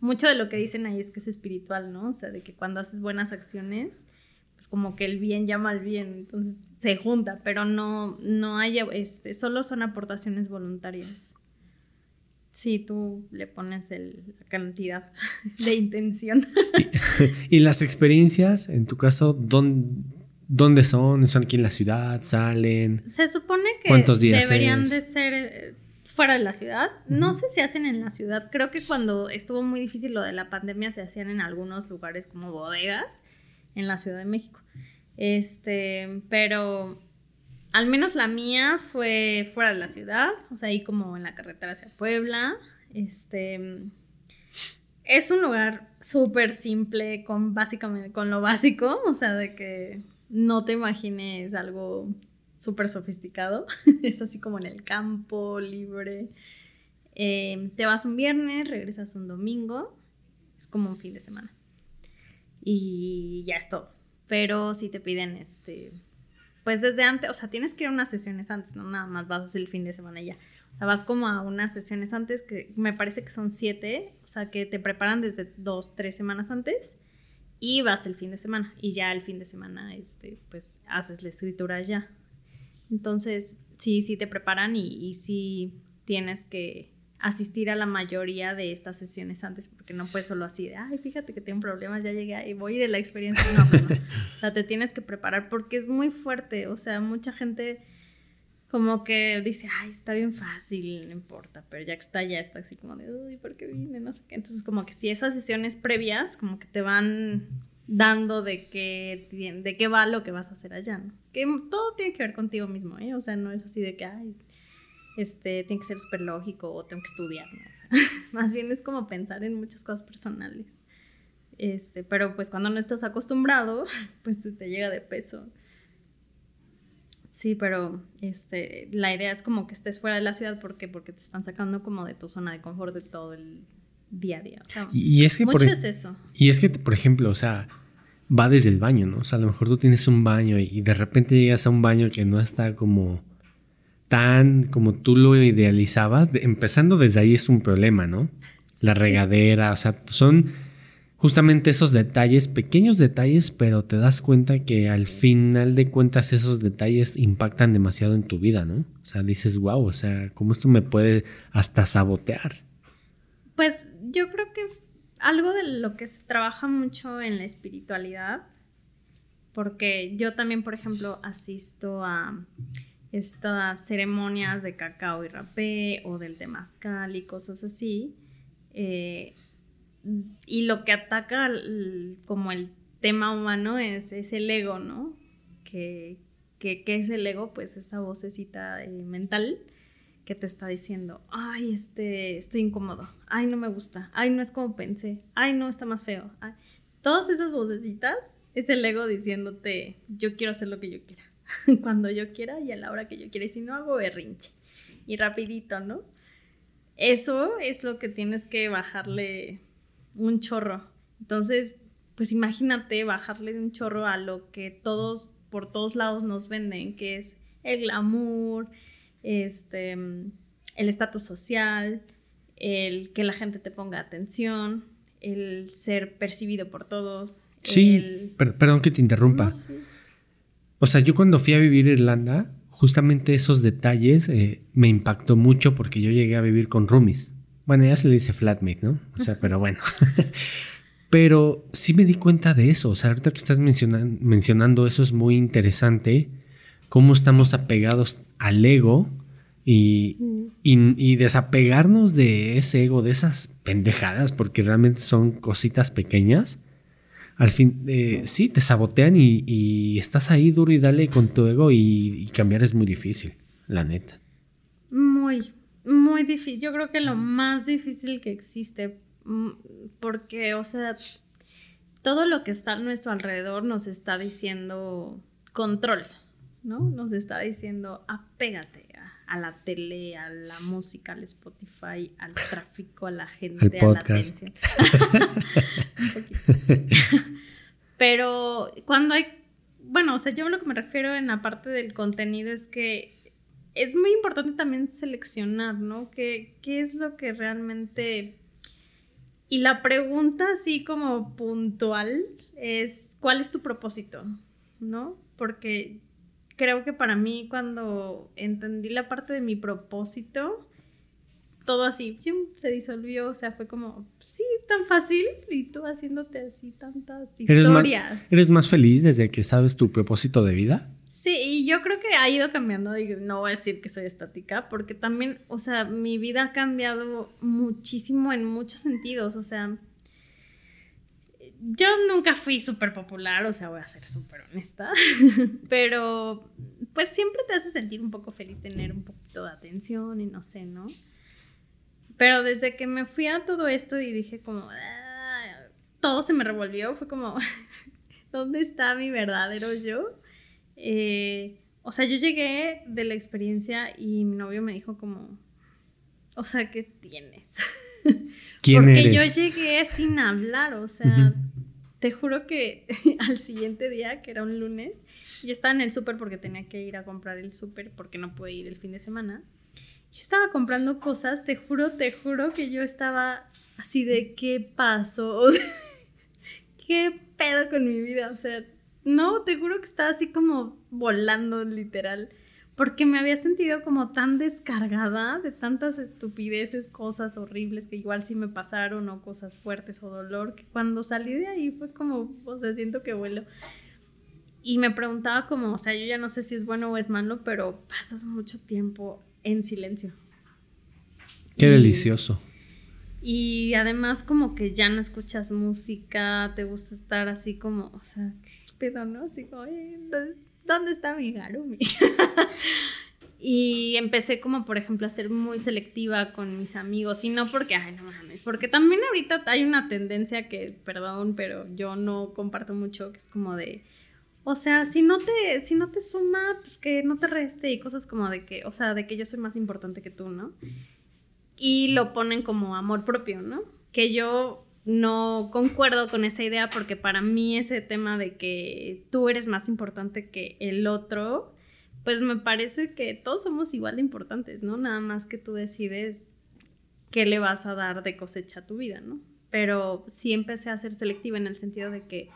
mucho de lo que dicen ahí es que es espiritual, ¿no? O sea, de que cuando haces buenas acciones, pues como que el bien llama al bien, entonces se junta, pero no, no hay, este, solo son aportaciones voluntarias. Sí, tú le pones el, la cantidad de intención. ¿Y, las experiencias, en tu caso, dónde, son? ¿Son aquí en la ciudad? ¿Salen? Se supone que ¿Cuántos días deberían de ser eh, fuera de la ciudad. No sé si hacen en la ciudad. Creo que cuando estuvo muy difícil lo de la pandemia se hacían en algunos lugares como bodegas en la Ciudad de México. Este, pero al menos la mía fue fuera de la ciudad, o sea, ahí como en la carretera hacia Puebla. Este, es un lugar súper simple con básicamente con lo básico, o sea, de que no te imagines algo súper sofisticado. es así como en el campo, libre. Eh, te vas un viernes, regresas un domingo. Es como un fin de semana. Y ya es todo. Pero si te piden este. Pues desde antes, o sea, tienes que ir a unas sesiones antes, no nada más vas el fin de semana ya. O sea, vas como a unas sesiones antes que me parece que son siete, o sea, que te preparan desde dos, tres semanas antes y vas el fin de semana y ya el fin de semana, este, pues haces la escritura ya. Entonces, sí, sí te preparan y, y sí tienes que asistir a la mayoría de estas sesiones antes, porque no puedes solo así de, ay, fíjate que tengo problemas, ya llegué y voy a ir a la experiencia. No, O sea, te tienes que preparar porque es muy fuerte. O sea, mucha gente como que dice, ay, está bien fácil, no importa, pero ya que está ya está así como de, uy, ¿por qué vine? No sé qué. Entonces, como que si esas sesiones previas, como que te van dando de qué, de qué va lo que vas a hacer allá, ¿no? Que todo tiene que ver contigo mismo, ¿eh? O sea, no es así de que, ay, este, tiene que ser súper lógico o tengo que estudiar, ¿no? Más bien es como pensar en muchas cosas personales. Este, pero pues cuando no estás acostumbrado, pues te llega de peso. Sí, pero este, la idea es como que estés fuera de la ciudad, ¿por qué? Porque te están sacando como de tu zona de confort de todo el día a día. y, es que mucho por, es eso. Y es que, por ejemplo, o sea, va desde el baño, ¿no? O sea, a lo mejor tú tienes un baño y de repente llegas a un baño que no está como tan como tú lo idealizabas. empezando desde ahí es un problema, ¿no? La regadera, o sea, son justamente esos detalles, pequeños detalles, pero te das cuenta que al final de cuentas esos detalles impactan demasiado en tu vida, ¿no? O sea, dices, wow, o sea, ¿cómo esto me puede hasta sabotear? Pues yo creo que algo de lo que se trabaja mucho en la espiritualidad, porque yo también, por ejemplo, asisto a estas ceremonias de cacao y rapé o del temazcal y cosas así. Eh, y lo que ataca como el tema humano es, el ego, ¿no? Que, es el ego, pues esa vocecita eh, mental que te está diciendo, ay, este, estoy incómodo, ay, no me gusta, ay, no es como pensé, ay, no, está más feo. Todas esas vocecitas es el ego diciéndote, yo quiero hacer lo que yo quiera, cuando yo quiera y a la hora que yo quiera, y si no hago berrinche, y rapidito, ¿no? Eso es lo que tienes que bajarle un chorro. Entonces, pues imagínate bajarle un chorro a lo que todos, por todos lados nos venden, que es el glamour, este, el estatus social, el que la gente te ponga atención, el ser percibido por todos. Sí, perdón que te interrumpa. O sea, yo cuando fui a vivir Irlanda, justamente esos detalles eh, me impactó mucho porque yo llegué a vivir con roomies. Bueno, ya se le dice flatmate, ¿no? O sea, pero bueno. pero sí me di cuenta de eso. O sea, ahorita que estás mencionando eso es muy interesante. Cómo estamos apegados al ego y, y, desapegarnos de ese ego, de esas pendejadas, porque realmente son cositas pequeñas. Al fin, eh, sí, te sabotean y, estás ahí duro y dale con tu ego y cambiar es muy difícil, la neta. Muy, muy difícil. Yo creo que lo más difícil que existe, mm, porque, o sea, todo lo que está a nuestro alrededor nos está diciendo control, ¿no? Nos está diciendo apégate a, la tele, a la música, al Spotify, al tráfico, a la gente, a la atención. Un poquito, Pero cuando hay, bueno, o sea, yo lo que me refiero en la parte del contenido es que es muy importante también seleccionar, ¿no? ¿Qué, ¿Qué, es lo que realmente... Y la pregunta así como puntual es, ¿cuál es tu propósito? ¿No? Porque creo que para mí cuando entendí la parte de mi propósito, todo así se disolvió, o sea, fue como, sí, es tan fácil y tú haciéndote así tantas historias. ¿Eres más feliz desde que sabes tu propósito de vida? Sí, y yo creo que ha ido cambiando, y no voy a decir que soy estática, porque también, o sea, mi vida ha cambiado muchísimo en muchos sentidos, o sea, yo nunca fui súper popular, o sea, voy a ser súper honesta, pero pues siempre te hace sentir un poco feliz tener un poquito de atención y no sé, ¿no? Pero desde que me fui a todo esto y dije como, ah", todo se me revolvió, fue como, ¿dónde está mi verdadero yo? Eh, o sea, yo llegué de la experiencia y mi novio me dijo como, o sea, ¿qué tienes? ¿Quién Porque yo llegué sin hablar, o sea, te juro que al siguiente día, que era un lunes, yo estaba en el súper porque tenía que ir a comprar el súper porque no pude ir el fin de semana. Yo estaba comprando cosas, te juro, te juro que yo estaba así de qué pasó, o sea, qué pedo con mi vida, o sea, no, te juro que estaba así como volando, literal. Porque me había sentido como tan descargada de tantas estupideces, cosas horribles que igual sí me pasaron, o cosas fuertes o dolor, que cuando salí de ahí fue como, o sea, siento que vuelo. Y me preguntaba como, o sea, yo ya no sé si es bueno o es malo, pero pasas mucho tiempo en silencio. Qué delicioso. Y además como que ya no escuchas música, te gusta estar así como, o sea, qué pedo, ¿no? Así como, ¿dónde está mi Garumi? y empecé como, por ejemplo, a ser muy selectiva con mis amigos, y no porque, ay, no mames, porque también ahorita hay una tendencia que, perdón, pero yo no comparto mucho, que es como de, o sea, si no te, si no te suma, pues que no te reste y cosas como de que, o sea, de que yo soy más importante que tú, ¿no? y lo ponen como amor propio, ¿no? Que yo no concuerdo con esa idea porque para mí ese tema de que tú eres más importante que el otro, pues me parece que todos somos igual de importantes, ¿no? Nada más que tú decides qué le vas a dar de cosecha a tu vida, ¿no? Pero sí empecé a ser selectiva en el sentido de que,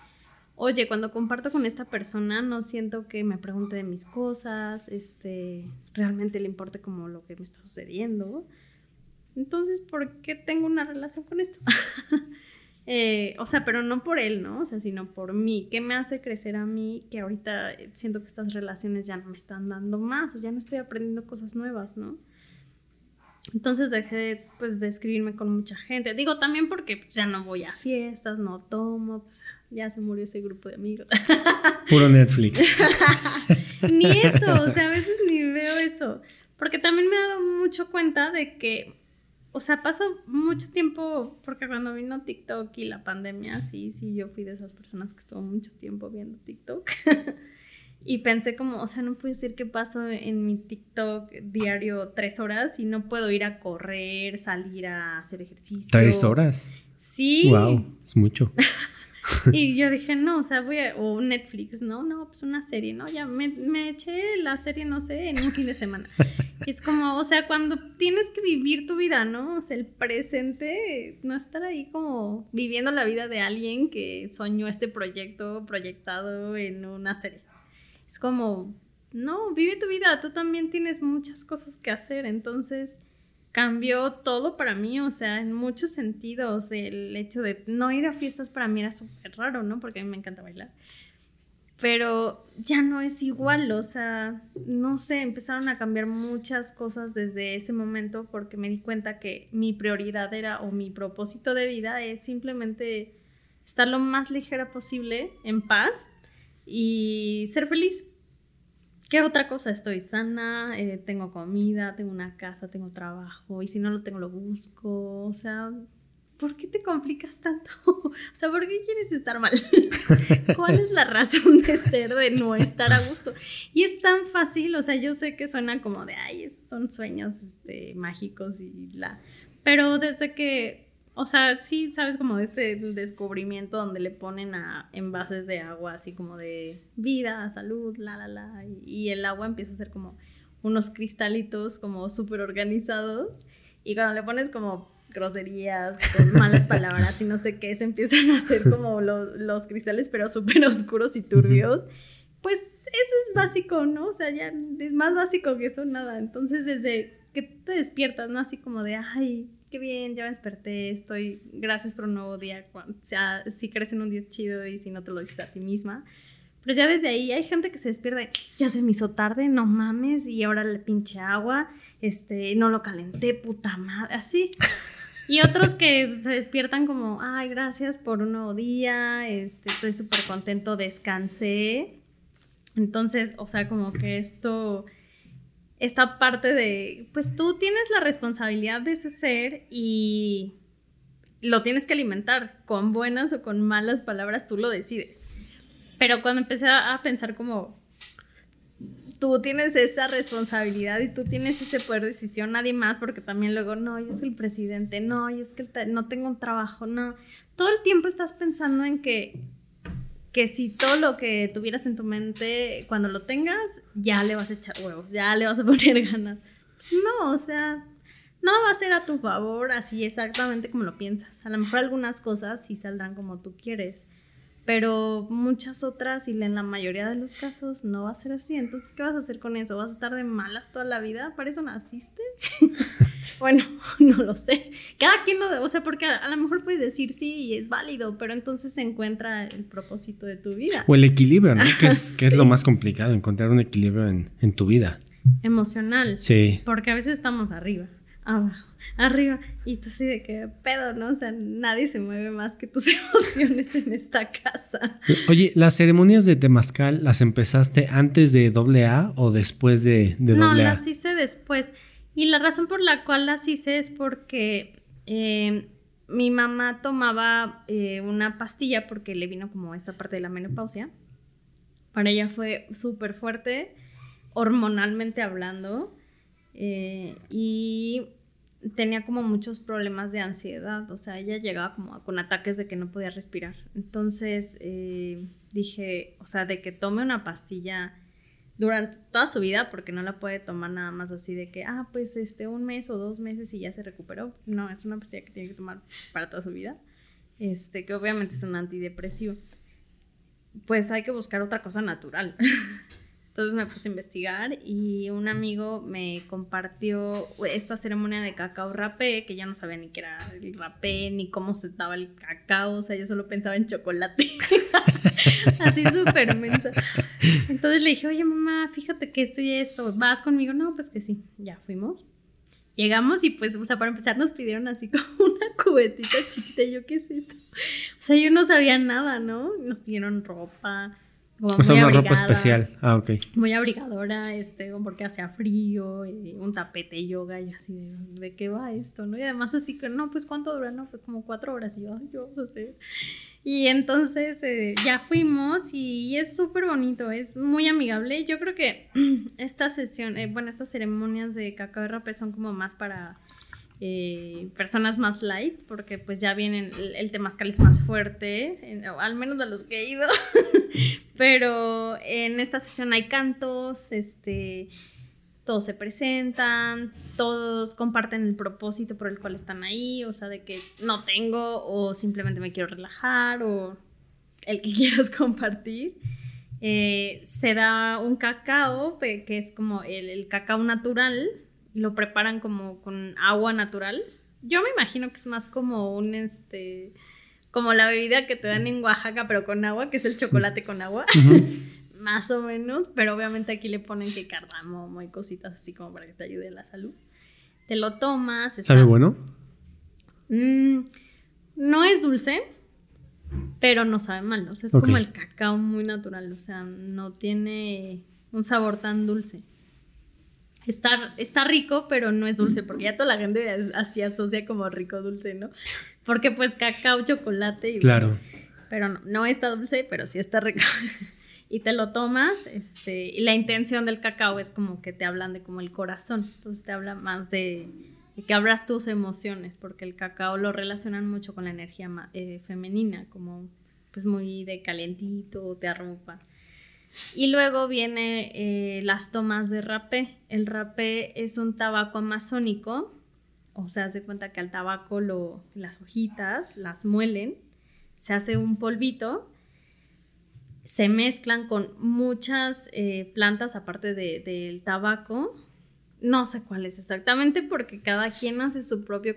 oye, cuando comparto con esta persona no siento que me pregunte de mis cosas, este, realmente le importe como lo que me está sucediendo. Entonces, ¿por qué tengo una relación con esto? Eh, o sea, pero no por él, ¿no? O sea, sino por mí. ¿Qué me hace crecer a mí que ahorita siento que estas relaciones ya no me están dando más o ya no estoy aprendiendo cosas nuevas, ¿no? Entonces dejé pues de escribirme con mucha gente. Digo también porque pues, ya no voy a fiestas, no tomo, pues ya se murió ese grupo de amigos. Puro Netflix. ni eso, o sea, a veces ni veo eso. Porque también me he dado mucho cuenta de que o sea, pasa mucho tiempo, porque cuando vino TikTok y la pandemia, sí, sí, yo fui de esas personas que estuvo mucho tiempo viendo TikTok. y pensé como, o sea, no puede ser que paso en mi TikTok diario tres horas y no puedo ir a correr, salir a hacer ejercicio. ¿Tres horas? Sí. Wow, es mucho. y yo dije, no, o sea, voy a, o Netflix, no, no, pues una serie, ¿no? Ya me, me eché la serie, no sé, en un fin de semana. es como, o sea, cuando tienes que vivir tu vida, ¿no? O sea, el presente, no estar ahí como viviendo la vida de alguien que soñó este proyecto proyectado en una serie. Es como, no, vive tu vida, tú también tienes muchas cosas que hacer, entonces cambió todo para mí, o sea, en muchos sentidos. El hecho de no ir a fiestas para mí era súper raro, ¿no? Porque a mí me encanta bailar. Pero ya no es igual, o sea, no sé, empezaron a cambiar muchas cosas desde ese momento porque me di cuenta que mi prioridad era o mi propósito de vida es simplemente estar lo más ligera posible, en paz y ser feliz. ¿Qué otra cosa? Estoy sana, eh, tengo comida, tengo una casa, tengo trabajo y si no lo tengo lo busco. O sea, ¿por qué te complicas tanto? o sea, ¿por qué quieres estar mal? ¿Cuál es la razón de ser, de no estar a gusto? Y es tan fácil, o sea, yo sé que suena como de, ay, son sueños este, mágicos y la... Pero desde que o sea, sí, sabes como este descubrimiento donde le ponen a envases de agua así como de vida, salud, la, la, la, y el agua empieza a ser como unos cristalitos como súper organizados y cuando le pones como groserías, malas palabras y no sé qué, se empiezan a hacer como los, los cristales pero súper oscuros y turbios, pues eso es básico, ¿no? O sea, ya es más básico que eso, nada. Entonces desde que te despiertas, ¿no? Así como de, ay, qué bien, ya me desperté, estoy, gracias por un nuevo día, o sea, si crees en un día es chido y si no te lo dices a ti misma. Pero ya desde ahí hay gente que se despierta, ya se me hizo tarde, no mames, y ahora le pinche agua, este, no lo calenté, puta madre, así. Y otros que se despiertan como, ay, gracias por un nuevo día, este, estoy súper contento, descansé. Entonces, o sea, como que esto esta parte de, pues tú tienes la responsabilidad de ese ser y lo tienes que alimentar, con buenas o con malas palabras, tú lo decides. Pero cuando empecé a pensar como, tú tienes esa responsabilidad y tú tienes ese poder de decisión, nadie más, porque también luego, no, yo soy el presidente, no, y es que no tengo un trabajo, no. Todo el tiempo estás pensando en que que si todo lo que tuvieras en tu mente, cuando lo tengas, ya le vas a echar huevos, ya le vas a poner ganas. Pues no, o sea, no va a ser a tu favor así exactamente como lo piensas. A lo mejor algunas cosas sí saldrán como tú quieres, pero muchas otras y en la mayoría de los casos no va a ser así. Entonces, ¿qué vas a hacer con eso? ¿Vas a estar de malas toda la vida? ¿Para eso naciste? Bueno, no lo sé. Cada quien lo, o sea, porque a, a lo mejor puedes decir sí y es válido, pero entonces se encuentra el propósito de tu vida. O el equilibrio, ¿no? Que es, que es Sí. lo más complicado, encontrar un equilibrio en, en tu vida. Emocional. Sí. Porque a veces estamos arriba, abajo, arriba. Y tú sí de que pedo, ¿no? O sea, nadie se mueve más que tus emociones en esta casa. Oye, ¿las ceremonias de Temazcal las empezaste antes de AA o después de, de no, AA? las hice después. Y la razón por la cual las hice es porque eh, mi mamá tomaba eh, una pastilla porque le vino como esta parte de la menopausia. Para ella fue súper fuerte, hormonalmente hablando. eh, y tenía como muchos problemas de ansiedad. O sea, ella llegaba como con ataques de que no podía respirar. Entonces dije, o sea, de que tome una pastilla durante toda su vida, porque no la puede tomar nada más así de que, ah, pues este, un mes o dos meses y ya se recuperó. No, es una pastilla que tiene que tomar para toda su vida. Este, que obviamente es un antidepresivo. Pues hay que buscar otra cosa natural. Entonces me puse a investigar y un amigo me compartió esta ceremonia de cacao rapé, que ya no sabía ni qué era el rapé, ni cómo se daba el cacao, o sea, yo solo pensaba en chocolate. Así súper mensa. Entonces le dije, oye mamá, fíjate que esto y esto, ¿vas conmigo? No, pues que sí, ya fuimos. Llegamos y pues, o sea, para empezar nos pidieron así como una cubetita chiquita, yo, ¿qué es esto? O sea, yo no sabía nada, ¿no? Nos pidieron ropa. Como O sea, una ropa abrigada, especial. Ah, ok. Muy abrigadora, este, porque hacía frío, y un tapete de yoga, y así de, ¿de qué va esto? ¿no? Y además así que, no, pues ¿cuánto dura? No, pues como cuatro horas, y yo, ay, yo no sé. Y entonces eh, ya fuimos y es súper bonito, es muy amigable. Yo creo que esta sesión, eh, bueno, estas ceremonias de cacao y rapé son como más para eh, personas más light, porque pues ya vienen, el, el temazcal es más fuerte, al menos de los que he ido. Pero en esta sesión hay cantos, este, todos se presentan, todos comparten el propósito por el cual están ahí, o sea, de que no tengo o simplemente me quiero relajar o el que quieras compartir. Eh, se da un cacao, que es como el, el cacao natural, lo preparan como con agua natural. Yo me imagino que es más como un, este, como la bebida que te dan en Oaxaca, pero con agua, que es el chocolate con agua. más o menos, pero obviamente aquí le ponen que cardamomo y cositas así como para que te ayude a la salud. Te lo tomas. está- ¿Sabe bueno? Mm, no es dulce, pero no sabe mal. O sea, es como el cacao muy natural. O sea, no tiene un sabor tan dulce. Está, está rico, pero no es dulce, porque ya toda la gente así asocia como rico dulce, ¿no? Porque pues cacao, chocolate y Claro. pero no, no está dulce, pero sí está rico. y te lo tomas, este, y la intención del cacao es como que te hablan de como el corazón, entonces te habla más de, de que abras tus emociones, porque el cacao lo relacionan mucho con la energía eh, femenina, como pues muy de calentito, te arropa. Y luego viene eh, las tomas de rapé. El rapé es un tabaco amazónico, o sea, de cuenta que al tabaco lo, las hojitas las muelen, se hace un polvito, se mezclan con muchas eh, plantas aparte de- del tabaco. No sé cuál es exactamente porque cada quien hace su propio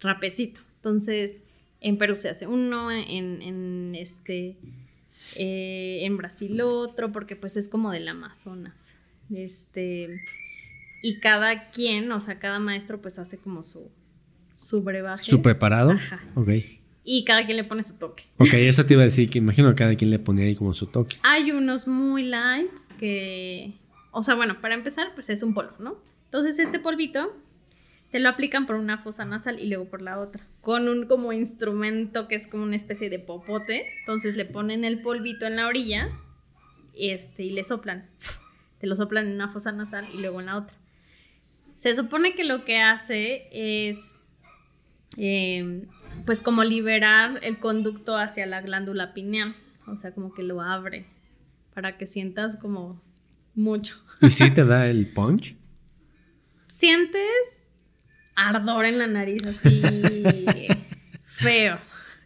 rapecito. Entonces, en Perú se hace uno, en, en este eh, en Brasil otro, porque pues es como del Amazonas. Este, y cada quien, o sea, cada maestro pues hace como su, su brebaje. ¿Su preparado? Ajá. Ok. Y cada quien le pone su toque. Ok, eso te iba a decir que imagino que cada quien le ponía ahí como su toque. Hay unos muy lights que, o sea, bueno, para empezar pues es un polvo, ¿no? Entonces este polvito te lo aplican por una fosa nasal y luego por la otra, con un como instrumento que es como una especie de popote. Entonces le ponen el polvito en la orilla este, y le soplan. Te lo soplan en una fosa nasal y luego en la otra. Se supone que lo que hace es, eh, pues como liberar el conducto hacia la glándula pineal, o sea, como que lo abre para que sientas como mucho. ¿Y sí te da el punch? Sientes ardor en la nariz así feo.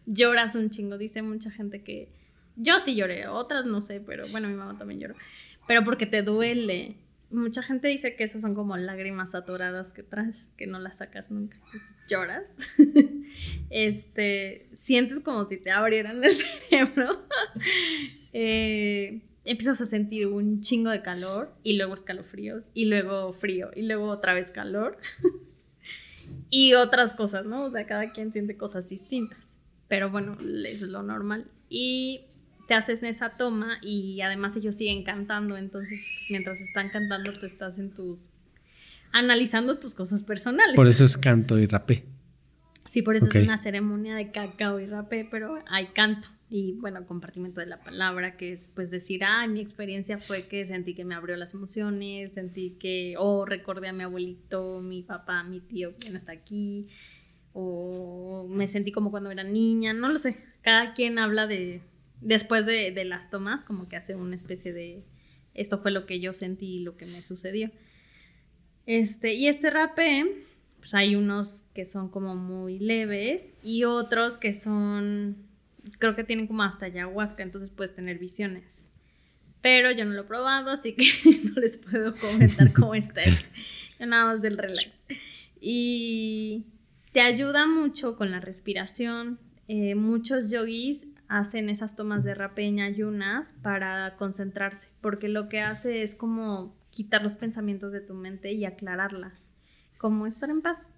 Lloras un chingo, dice mucha gente que yo sí lloré, otras no sé, pero bueno, mi mamá también lloró. Pero porque te duele. mucha gente dice que esas son como lágrimas atoradas que traes, que no las sacas nunca. Entonces lloras. este, sientes como si te abrieran el cerebro. eh, empiezas a sentir un chingo de calor y luego escalofríos y luego frío y luego otra vez calor y otras cosas, ¿no? O sea, cada quien siente cosas distintas. Pero bueno, eso es lo normal. Y te haces en esa toma y además ellos siguen cantando, entonces pues, mientras están cantando tú estás en tus analizando tus cosas personales. Por eso es canto y rapé. Sí, por eso es una ceremonia de cacao y rapé, pero hay canto y bueno, compartimiento de la palabra, que es pues decir, ah, mi experiencia fue que sentí que me abrió las emociones, sentí que, oh, recordé a mi abuelito, mi papá, mi tío, que no está aquí, o me sentí como cuando era niña, no lo sé, cada quien habla de, después de, de, las tomas, como que hace una especie de, esto fue lo que yo sentí y lo que me sucedió. Este, y este rapé, pues hay unos que son como muy leves y otros que son, creo que tienen como hasta ayahuasca, entonces puedes tener visiones. Pero yo no lo he probado, así que no les puedo comentar cómo está. Yo nada más del relax. Y te ayuda mucho con la respiración. Eh, muchos yogis hacen esas tomas de rapeña ayunas para concentrarse, porque lo que hace es como quitar los pensamientos de tu mente y aclararlas, como estar en paz.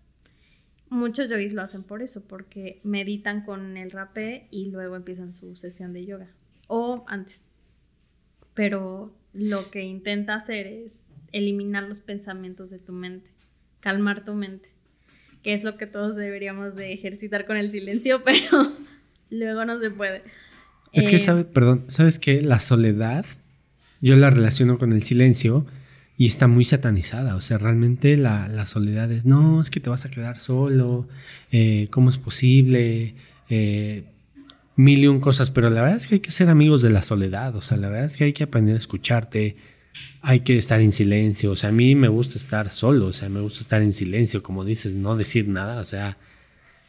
Muchos yogis lo hacen por eso, porque meditan con el rapé y luego empiezan su sesión de yoga, o antes. Pero lo que intenta hacer es eliminar los pensamientos de tu mente, calmar tu mente, que es lo que todos deberíamos de ejercitar con el silencio, pero Luego no se puede. Es que, eh, sabe, perdón, ¿sabes qué? La soledad, yo la relaciono con el silencio y está muy satanizada. O sea, realmente la, soledad es, no, es que te vas a quedar solo, eh, ¿cómo es posible? Eh, mil y un cosas, pero la verdad es que hay que ser amigos de la soledad. O sea, la verdad es que hay que aprender a escucharte, hay que estar en silencio. O sea, a mí me gusta estar solo, o sea, me gusta estar en silencio, como dices, no decir nada, o sea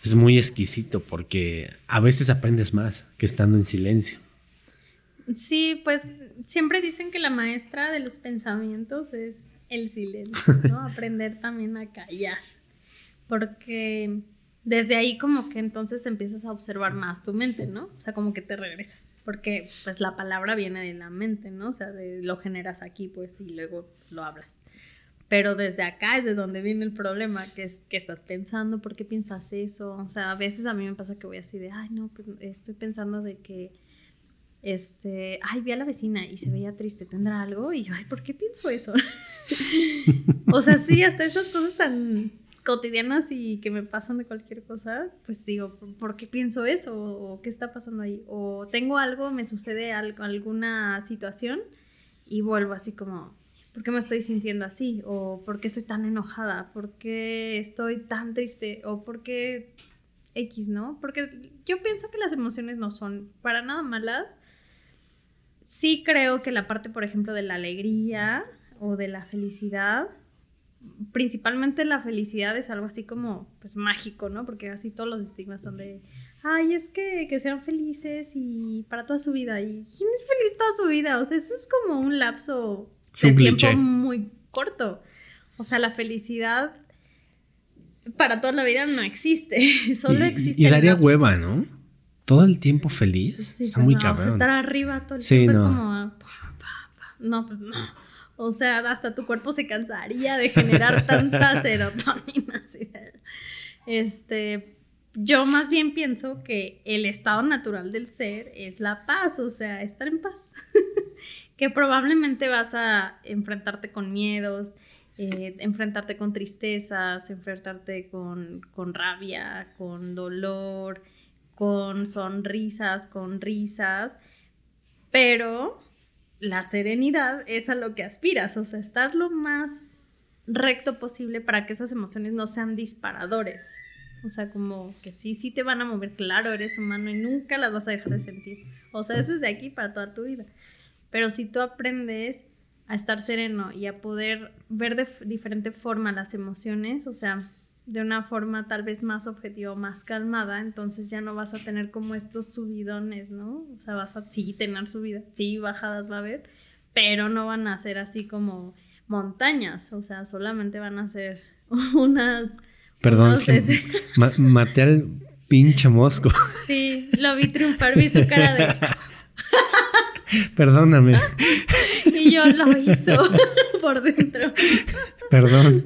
es muy exquisito porque a veces aprendes más que estando en silencio. Sí, pues siempre dicen que la maestra de los pensamientos es el silencio, ¿no? Aprender también a callar. Porque desde ahí como que entonces empiezas a observar más tu mente, ¿no? O sea, como que te regresas. Porque pues la palabra viene de la mente, ¿no? O sea, lo generas aquí pues y luego pues, lo hablas. Pero desde acá es de donde viene el problema, que es que estás pensando, ¿por qué piensas eso? O sea, a veces a mí me pasa que voy así de, ay, no, pues estoy pensando de que, este, ay, vi a la vecina y se veía triste, ¿tendrá algo? Y yo, ay, ¿por qué pienso eso? o sea, sí, hasta esas cosas tan cotidianas y que me pasan de cualquier cosa, pues digo, ¿por qué pienso eso? ¿O qué está pasando ahí? O tengo algo, me sucede algo, alguna situación y vuelvo así como ¿por qué me estoy sintiendo así? ¿O por qué estoy tan enojada? ¿Por qué estoy tan triste? ¿O por qué X, no? Porque yo pienso que las emociones no son para nada malas. Sí creo que la parte, por ejemplo, de la alegría o de la felicidad, principalmente la felicidad es algo así como, pues mágico, ¿no? Porque así todos los estigmas son de, ay, es que, que sean felices y para toda su vida. ¿Y quién es feliz toda su vida? O sea, eso es como un lapso de tiempo muy corto. O sea, la felicidad para toda la vida no existe. Solo existe. Y daría hueva, ¿no? Todo el tiempo feliz. Está muy cabrón. estar arriba todo el tiempo es como. No, pues no. O sea, hasta tu cuerpo se cansaría de generar tanta serotonina. Este. Yo más bien pienso que el estado natural del ser es la paz, o sea, estar en paz. que probablemente vas a enfrentarte con miedos, eh, enfrentarte con tristezas, enfrentarte con, con, rabia, con dolor, con sonrisas, con risas, pero la serenidad es a lo que aspiras, o sea, estar lo más recto posible para que esas emociones no sean disparadores. O sea, como que sí, sí te van a mover, claro, eres humano y nunca las vas a dejar de sentir. O sea, eso es de aquí para toda tu vida. Pero si tú aprendes a estar sereno y a poder ver de diferente forma las emociones, o sea, de una forma tal vez más objetiva, más calmada, entonces ya no vas a tener como estos subidones, ¿no? O sea, vas a sí tener subida, sí bajadas va a haber, pero no van a ser así como montañas, o sea, solamente van a ser unas... Perdón, es que ma- maté al pinche mosco. Sí, lo vi triunfar, vi su cara de... Perdóname, Y yo lo hizo por dentro. perdón.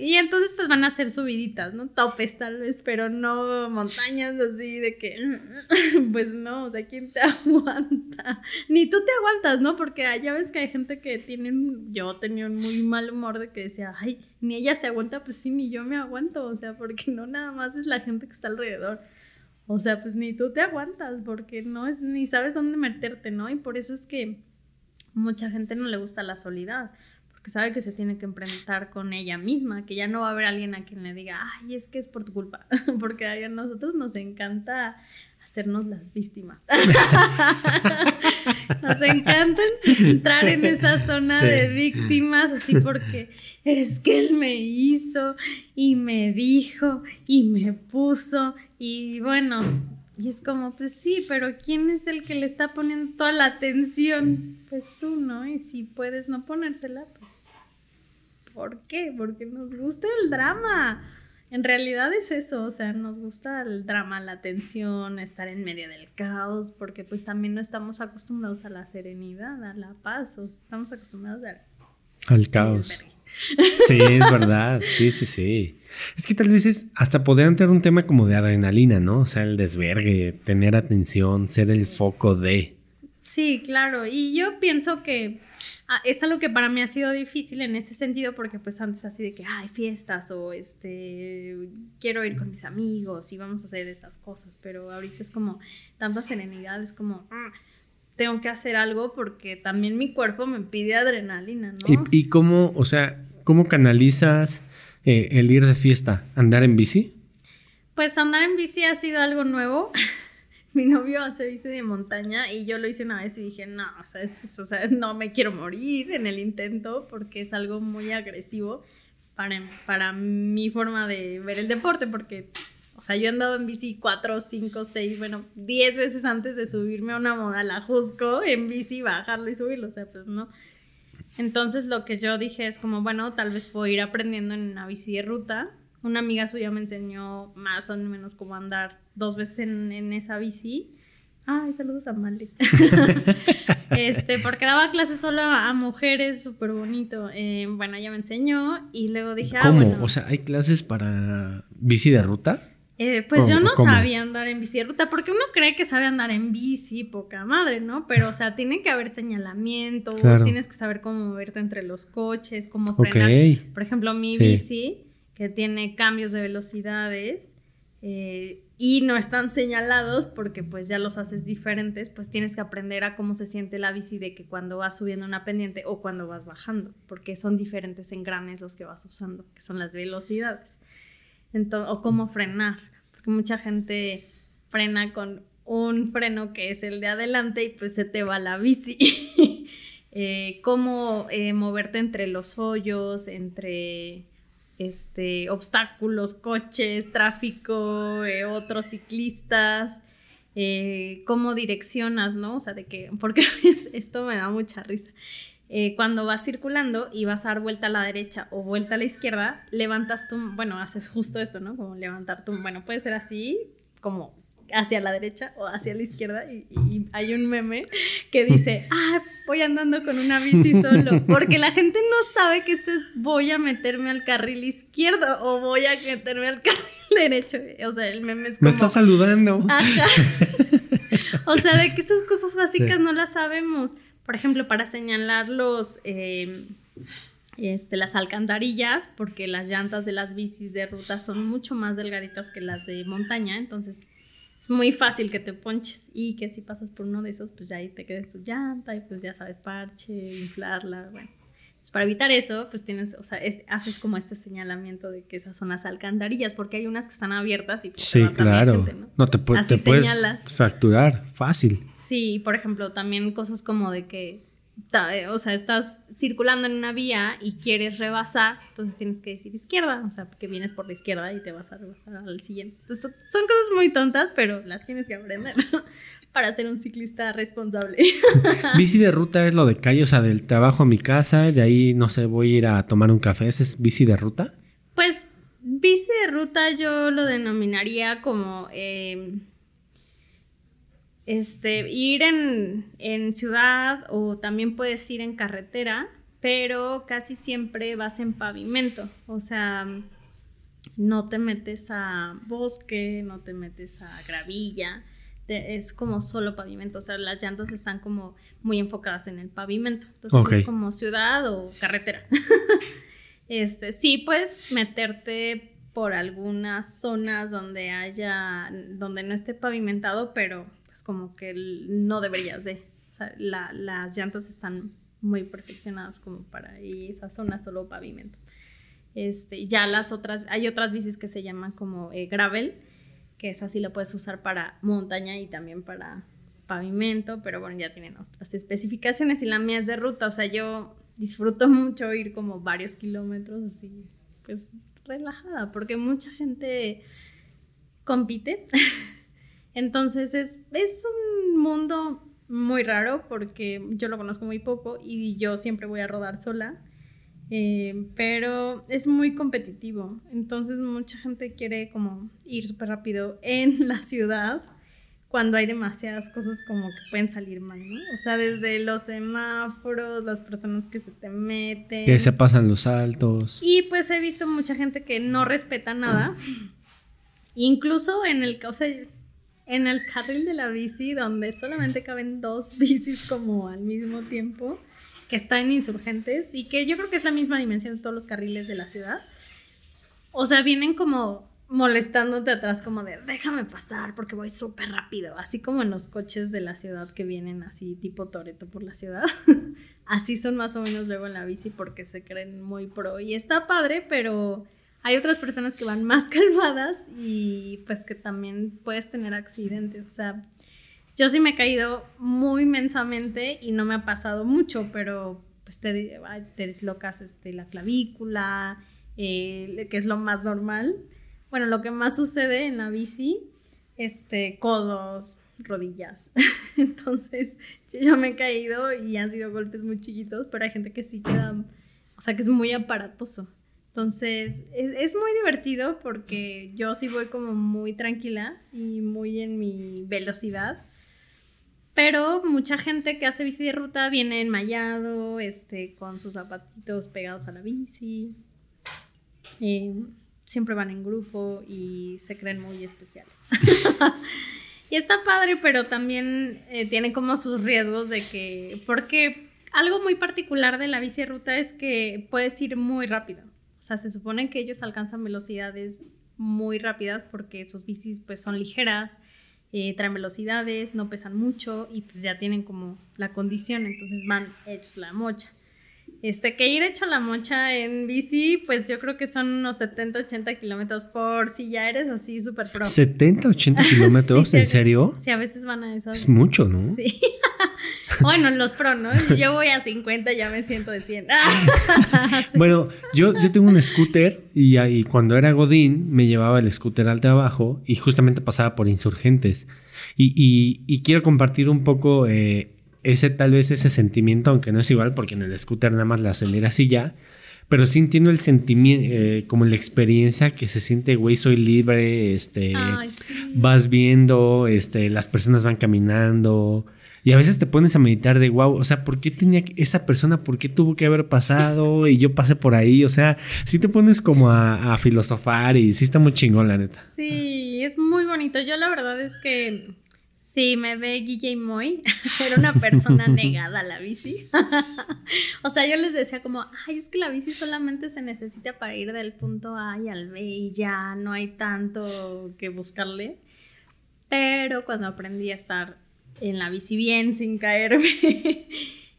Y entonces pues van a ser subiditas, ¿no? Topes tal vez, pero no montañas así de que, pues no, o sea, ¿quién te aguanta? Ni tú te aguantas, ¿no? Porque ah, ya ves que hay gente que tiene, un- yo tenía un muy mal humor de que decía, ay, ni ella se aguanta, pues sí, ni yo me aguanto, o sea, porque no nada más es la gente que está alrededor. O sea, pues ni tú te aguantas, porque no es, ni sabes dónde meterte, ¿no? Y por eso es que mucha gente no le gusta la soledad, porque sabe que se tiene que enfrentar con ella misma, que ya no va a haber alguien a quien le diga, ay, es que es por tu culpa, porque a nosotros nos encanta hacernos las víctimas. nos encanta entrar en esa zona Sí. de víctimas, así porque es que él me hizo y me dijo y me puso y bueno, y es como, pues sí, pero ¿quién es el que le está poniendo toda la atención? Pues tú, ¿no? Y si puedes no ponérsela, pues ¿por qué? Porque nos gusta el drama. En realidad es eso, o sea, nos gusta el drama, la tensión, estar en medio del caos, porque pues también no estamos acostumbrados a la serenidad, a la paz, o sea, estamos acostumbrados al Al caos. Sí, es verdad. Sí, sí, sí. Es que tal vez es hasta podrían tener un tema como de adrenalina, ¿no? O sea, el desvergue, tener atención, ser el foco de. Sí, claro. Y yo pienso que ah, es algo que para mí ha sido difícil en ese sentido, porque pues antes así de que hay fiestas o este quiero ir con mis amigos y vamos a hacer estas cosas, pero ahorita es como tanta serenidad, es como "Ah, tengo que hacer algo porque también mi cuerpo me pide adrenalina, ¿no? ¿Y, y cómo, o sea, cómo canalizas eh, el ir de fiesta? ¿Andar en bici? Pues andar en bici ha sido algo nuevo. Mi novio hace bici de montaña y yo lo hice una vez y dije, no, o sea, esto es- o sea, no me quiero morir en el intento porque es algo muy agresivo para, para mi forma de ver el deporte, porque, o sea, yo he andado en bici cuatro, cinco, seis, bueno, diez veces antes de subirme a una moda la Jusco en bici, bajarlo y subirlo, o sea, pues no. Entonces lo que yo dije es como, bueno, tal vez puedo ir aprendiendo en una bici de ruta. Una amiga suya me enseñó más o menos cómo andar dos veces en, en esa bici. Ay, saludos a Mali. este, porque daba clases solo a, mujeres, súper bonito. Eh, bueno, ella me enseñó y luego dije, ah, ¿Cómo? bueno. O sea, ¿hay clases para bici de ruta? Eh, pues yo no ¿Cómo? sabía andar en bici de ruta, porque uno cree que sabe andar en bici, poca madre, ¿no? Pero, o sea, tiene que haber señalamientos, Claro. tienes que saber cómo moverte entre los coches, cómo frenar. Por ejemplo, mi Sí. bici, que tiene cambios de velocidades eh, y no están señalados porque pues ya los haces diferentes, pues tienes que aprender a cómo se siente la bici de que cuando vas subiendo una pendiente o cuando vas bajando, porque son diferentes engranes los que vas usando, que son las velocidades. Entonces, o cómo frenar, porque mucha gente frena con un freno que es el de adelante y pues se te va la bici. Eh, cómo eh, moverte entre los hoyos, entre este, obstáculos, coches, tráfico, eh, otros ciclistas, cómo direccionas, ¿no? O sea, de que, porque esto me da mucha risa. Eh, cuando vas circulando y vas a dar vuelta a la derecha o vuelta a la izquierda, levantas tu, bueno, haces justo esto, ¿no? Como levantar tu, bueno, puede ser así, como hacia la derecha o hacia la izquierda y, y hay un meme que dice, ah, voy andando con una bici solo, porque la gente no sabe que esto es voy a meterme al carril izquierdo o voy a meterme al carril derecho, o sea, el meme es como... Me está saludando. Ajá. o sea, de que esas cosas básicas Sí. no las sabemos. Por ejemplo, para señalar los, eh, este, las alcantarillas, porque las llantas de las bicis de ruta son mucho más delgaditas que las de montaña, entonces es muy fácil que te ponches y que si pasas por uno de esos, pues ya ahí te quedes tu llanta y pues ya sabes parche, inflarla, bueno. Entonces, para evitar eso, pues tienes, o sea, es- haces como este señalamiento de que esas son las alcantarillas, porque hay unas que están abiertas y pues, Sí, claro. gente, ¿no? No te, Entonces, pu- así te puedes señala. fracturar fácil. Sí, por ejemplo, también cosas como de que eh, o sea, estás circulando en una vía y quieres rebasar, entonces tienes que decir izquierda, o sea, porque vienes por la izquierda y te vas a rebasar al siguiente. Entonces, son cosas muy tontas, pero las tienes que aprender para ser un ciclista responsable. bici de ruta es lo de calle, o sea, del trabajo a mi casa, de ahí, no sé, voy a ir a tomar un café, ¿ese es bici de ruta? Pues, bici de ruta yo lo denominaría como... Eh, este, ir en, ciudad o también puedes ir en carretera, pero casi siempre vas en pavimento, o sea, no te metes a bosque, no te metes a gravilla, es como solo pavimento, o sea, las llantas están como muy enfocadas en el pavimento, entonces es como ciudad o carretera. este, sí puedes meterte por algunas zonas donde haya, donde no esté pavimentado, pero como que no deberías de. O sea, las llantas están muy perfeccionadas como para esa zona solo pavimento. Este, ya las otras, hay otras bicis que se llaman como eh, gravel, que es así lo puedes usar para montaña y también para pavimento, pero bueno, ya tienen otras especificaciones y la mía es de ruta, o sea, yo disfruto mucho ir como varios kilómetros así, pues relajada, porque mucha gente compite Entonces es, es un mundo muy raro porque yo lo conozco muy poco y yo siempre voy a rodar sola. Eh, pero es muy competitivo. Entonces mucha gente quiere como ir súper rápido en la ciudad cuando hay demasiadas cosas como que pueden salir mal, ¿no? O sea, desde los semáforos, las personas que se te meten. Que se pasan los saltos. Y pues he visto mucha gente que no respeta nada. Incluso en el... O sea, en el carril de la bici, donde solamente caben dos bicis como al mismo tiempo, que está en insurgentes y que yo creo que es la misma dimensión de todos los carriles de la ciudad. O sea, vienen como molestándote atrás como de déjame pasar porque voy súper rápido, así como en los coches de la ciudad que vienen así tipo Toreto por la ciudad. así son más o menos luego en la bici porque se creen muy pro y está padre, pero hay otras personas que van más calmadas y pues que también puedes tener accidentes. O sea, yo sí me he caído muy mensamente y no me ha pasado mucho, pero pues te, te dislocas este, la clavícula, eh, que es lo más normal. Bueno, lo que más sucede en la bici, este, codos, rodillas. Entonces, yo me he caído y han sido golpes muy chiquitos, pero hay gente que sí queda, o sea, que es muy aparatoso. Entonces, es, muy divertido porque yo sí voy como muy tranquila y muy en mi velocidad. Pero mucha gente que hace bici de ruta viene enmayado, este, con sus zapatitos pegados a la bici. Eh, siempre van en grupo y se creen muy especiales. y está padre, pero también eh, tiene como sus riesgos de que, porque algo muy particular de la bici de ruta es que puedes ir muy rápido. O sea, se supone que ellos alcanzan velocidades muy rápidas porque sus bicis pues son ligeras, eh, traen velocidades, no pesan mucho y pues ya tienen como la condición, entonces van hechos la mocha. Este, que ir hecho la mocha en bici, pues yo creo que son unos 70, 80 kilómetros por si ya eres así súper pro. ¿70, 80 kilómetros? ¿En serio? Sí, a veces van a eso. Es mucho, ¿no? Sí. bueno, los pro, ¿no? Yo voy a 50, ya me siento de 100. Bueno, yo, yo tengo un scooter y, y, cuando era Godín me llevaba el scooter al trabajo y justamente pasaba por insurgentes. Y, y, y quiero compartir un poco eh, ese, tal vez ese sentimiento, aunque no es igual porque en el scooter nada más la aceleras y ya. Pero sí entiendo el sentimiento, eh, como la experiencia que se siente, güey, soy libre, este, vas viendo, este, las personas van caminando, y a veces te pones a meditar de wow, o sea, ¿por qué tenía esa persona, por qué tuvo que haber pasado y yo pasé por ahí? O sea, sí te pones como a, filosofar y sí está muy chingón, la neta. Sí, es muy bonito. Yo la verdad es que sí, me ve Guille Moy, era una persona negada a la bici. o sea, yo les decía como, ay, es que la bici solamente se necesita para ir del punto A y al B y ya no hay tanto que buscarle. Pero cuando aprendí a estar en la bici bien sin caerme.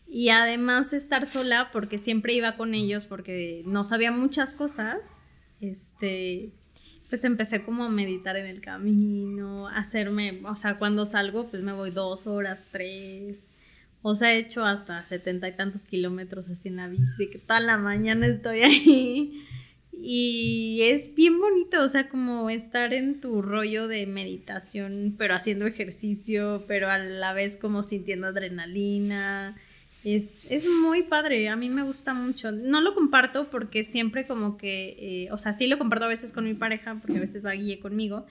y además estar sola porque siempre iba con ellos porque no sabía muchas cosas. Este, pues empecé como a meditar en el camino, hacerme, o sea, cuando salgo pues me voy dos horas, tres, O sea, he hecho hasta setenta y tantos kilómetros así en la bici, de que toda la mañana estoy ahí. Y es bien bonito, o sea, como estar en tu rollo de meditación, pero haciendo ejercicio, pero a la vez como sintiendo adrenalina. Es, muy padre, a mí me gusta mucho. No lo comparto porque siempre como que, eh, o sea, sí lo comparto a veces con mi pareja, porque a veces va guía conmigo,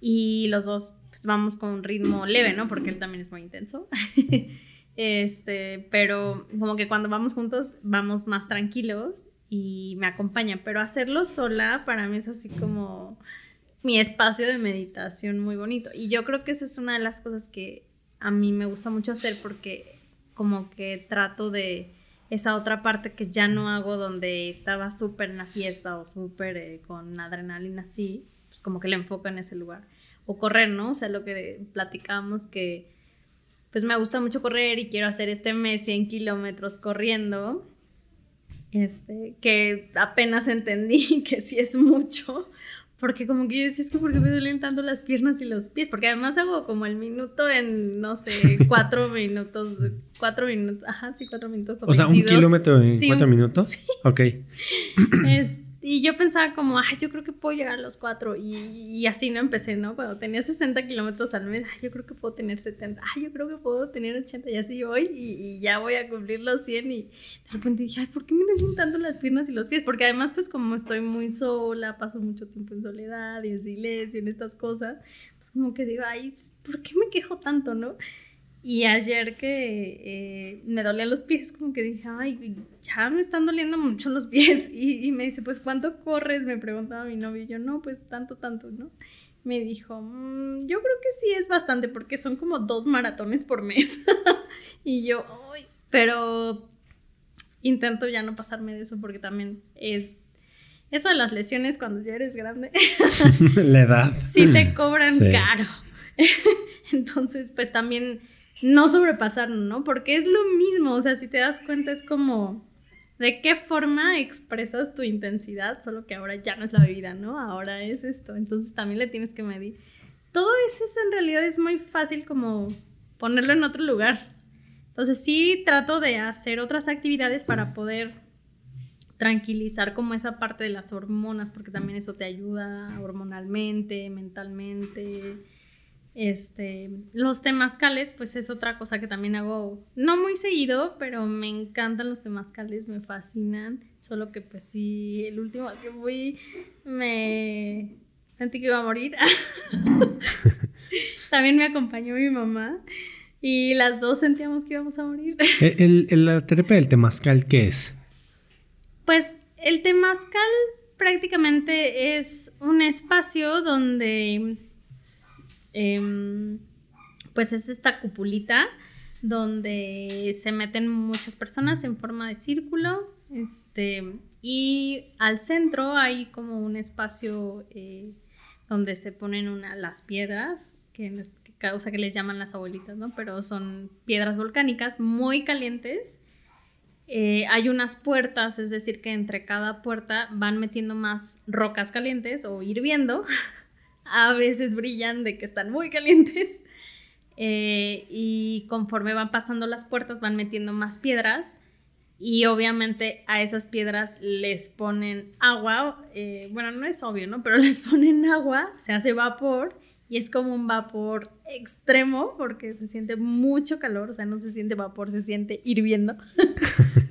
y los dos pues vamos con un ritmo leve, ¿no? Porque él también es muy intenso. este, pero como que cuando vamos juntos vamos más tranquilos y me acompaña, pero hacerlo sola para mí es así como mi espacio de meditación muy bonito. Y yo creo que esa es una de las cosas que a mí me gusta mucho hacer porque como que trato de esa otra parte que ya no hago donde estaba súper en la fiesta o súper eh, con adrenalina así, pues como que le enfoco en ese lugar. O correr, ¿no? O sea, lo que platicábamos que pues me gusta mucho correr y quiero hacer este mes 100 kilómetros corriendo este, que apenas entendí que sí es mucho, porque como que yo decía, es que porque me duelen tanto las piernas y los pies, porque además hago como el minuto en, no sé, cuatro minutos, cuatro minutos, ajá, sí, cuatro minutos. O sea, un kilómetro en cuatro minutos. Sí. Ok. Este, y yo pensaba como, ay, yo creo que puedo llegar a los cuatro. Y, así no empecé, ¿no? Cuando tenía 60 kilómetros al mes, ay, yo creo que puedo tener 70. Ay, yo creo que puedo tener 80. Y así voy. Y, ya voy a cumplir los 100. Y de repente dije, ay, ¿por qué me duelen tanto las piernas y los pies? Porque además, pues como estoy muy sola, paso mucho tiempo en soledad y en silencio, en estas cosas, pues como que digo, ay, ¿por qué me quejo tanto, no? Y ayer que eh, me dolían los pies, como que dije, ay, ya me están doliendo mucho los pies. Y, me dice, pues, ¿cuánto corres? Me preguntaba mi novio. Y yo, no, pues, tanto, tanto, ¿no? Me dijo, mm, yo creo que sí es bastante, porque son como dos maratones por mes. y yo, ay, pero intento ya no pasarme de eso, porque también es eso de las lesiones cuando ya eres grande. La edad. Sí te cobran caro. Entonces, pues también no sobrepasarlo, ¿no? Porque es lo mismo, o sea, si te das cuenta es como de qué forma expresas tu intensidad, solo que ahora ya no es la bebida, ¿no? Ahora es esto, entonces también le tienes que medir. Todo eso en realidad es muy fácil como ponerlo en otro lugar. Entonces sí trato de hacer otras actividades para poder tranquilizar como esa parte de las hormonas, porque también eso te ayuda hormonalmente, mentalmente este, los temazcales, pues es otra cosa que también hago, no muy seguido, pero me encantan los temazcales, me fascinan. Solo que pues sí, el último al que fui me sentí que iba a morir. también me acompañó mi mamá y las dos sentíamos que íbamos a morir. ¿El, el, la terapia del temazcal qué es? Pues el temazcal prácticamente es un espacio donde Em, pues es esta cupulita donde se meten muchas personas en forma de círculo. Este, y al centro hay como un espacio eh, donde se ponen una, las piedras, que, causa que les llaman las abuelitas, ¿no? Pero son piedras volcánicas muy calientes. Eh, hay unas puertas, es decir, que entre cada puerta van metiendo más rocas calientes o hirviendo a veces brillan de que están muy calientes. Eh, y conforme van pasando las puertas van metiendo más piedras y obviamente a esas piedras les ponen agua, eh, bueno, no es obvio, ¿no? Pero les ponen agua, se hace vapor y es como un vapor extremo porque se siente mucho calor, o sea, no se siente vapor, se siente hirviendo.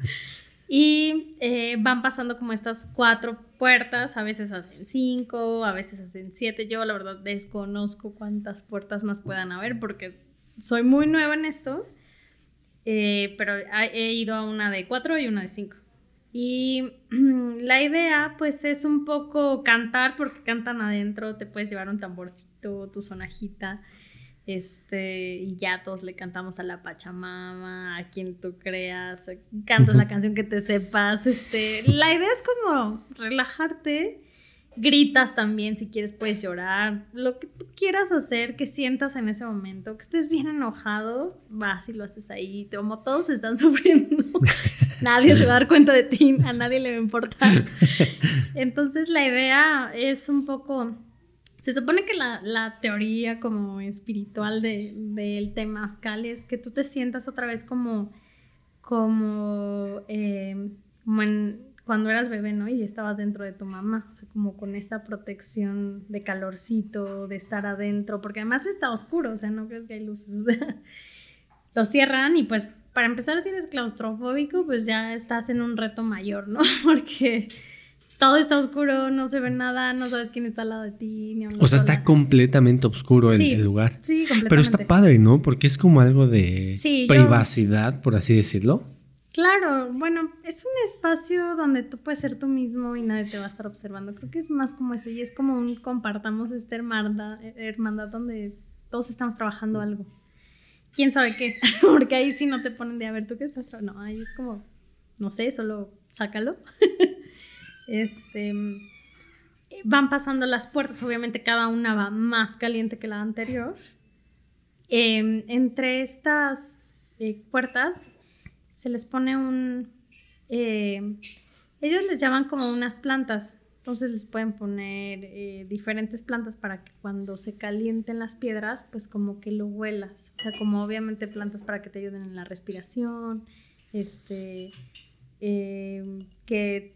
Y eh, van pasando como estas cuatro puertas, a veces hacen cinco, a veces hacen siete. Yo la verdad desconozco cuántas puertas más puedan haber porque soy muy nueva en esto, eh, pero he ido a una de cuatro y una de cinco. Y la idea pues es un poco cantar porque cantan adentro, te puedes llevar un tamborcito, tu sonajita este, y ya todos le cantamos a la Pachamama, a quien tú creas, cantas la canción que te sepas, este, la idea es como relajarte, gritas también si quieres puedes llorar, lo que tú quieras hacer, que sientas en ese momento, que estés bien enojado, vas y lo haces ahí, como todos están sufriendo, nadie se va a dar cuenta de ti, a nadie le va a importar. Entonces la idea es un poco Se supone que la, teoría como espiritual del de, temazcal es que tú te sientas otra vez como, como, eh, cuando eras bebé, ¿no? Y estabas dentro de tu mamá, o sea, como con esta protección de calorcito, de estar adentro, porque además está oscuro, o sea, no crees que hay luces. Lo cierran y pues para empezar si eres claustrofóbico, pues ya estás en un reto mayor, ¿no? Porque todo está oscuro, no se ve nada, no sabes quién está al lado de ti. Ni o sea, está completamente oscuro el, lugar. Sí, completamente. Pero está padre, ¿no? Porque es como algo de privacidad, por así decirlo. Claro, bueno, es un espacio donde tú puedes ser tú mismo y nadie te va a estar observando. Creo que es más como eso y es como un compartamos esta hermandad, hermandad donde todos estamos trabajando algo. ¿Quién sabe qué? Porque ahí sí no te ponen de a ver tú qué estás trabajando. No, ahí es como, no sé, solo sácalo. Este, van pasando las puertas, obviamente cada una va más caliente que la anterior. Em, entre estas eh, puertas se les pone un... Eh, ellos les llaman como unas plantas, entonces les pueden poner eh, diferentes plantas para que cuando se calienten las piedras, pues como que lo huelas. O sea, como obviamente plantas para que te ayuden en la respiración, este, que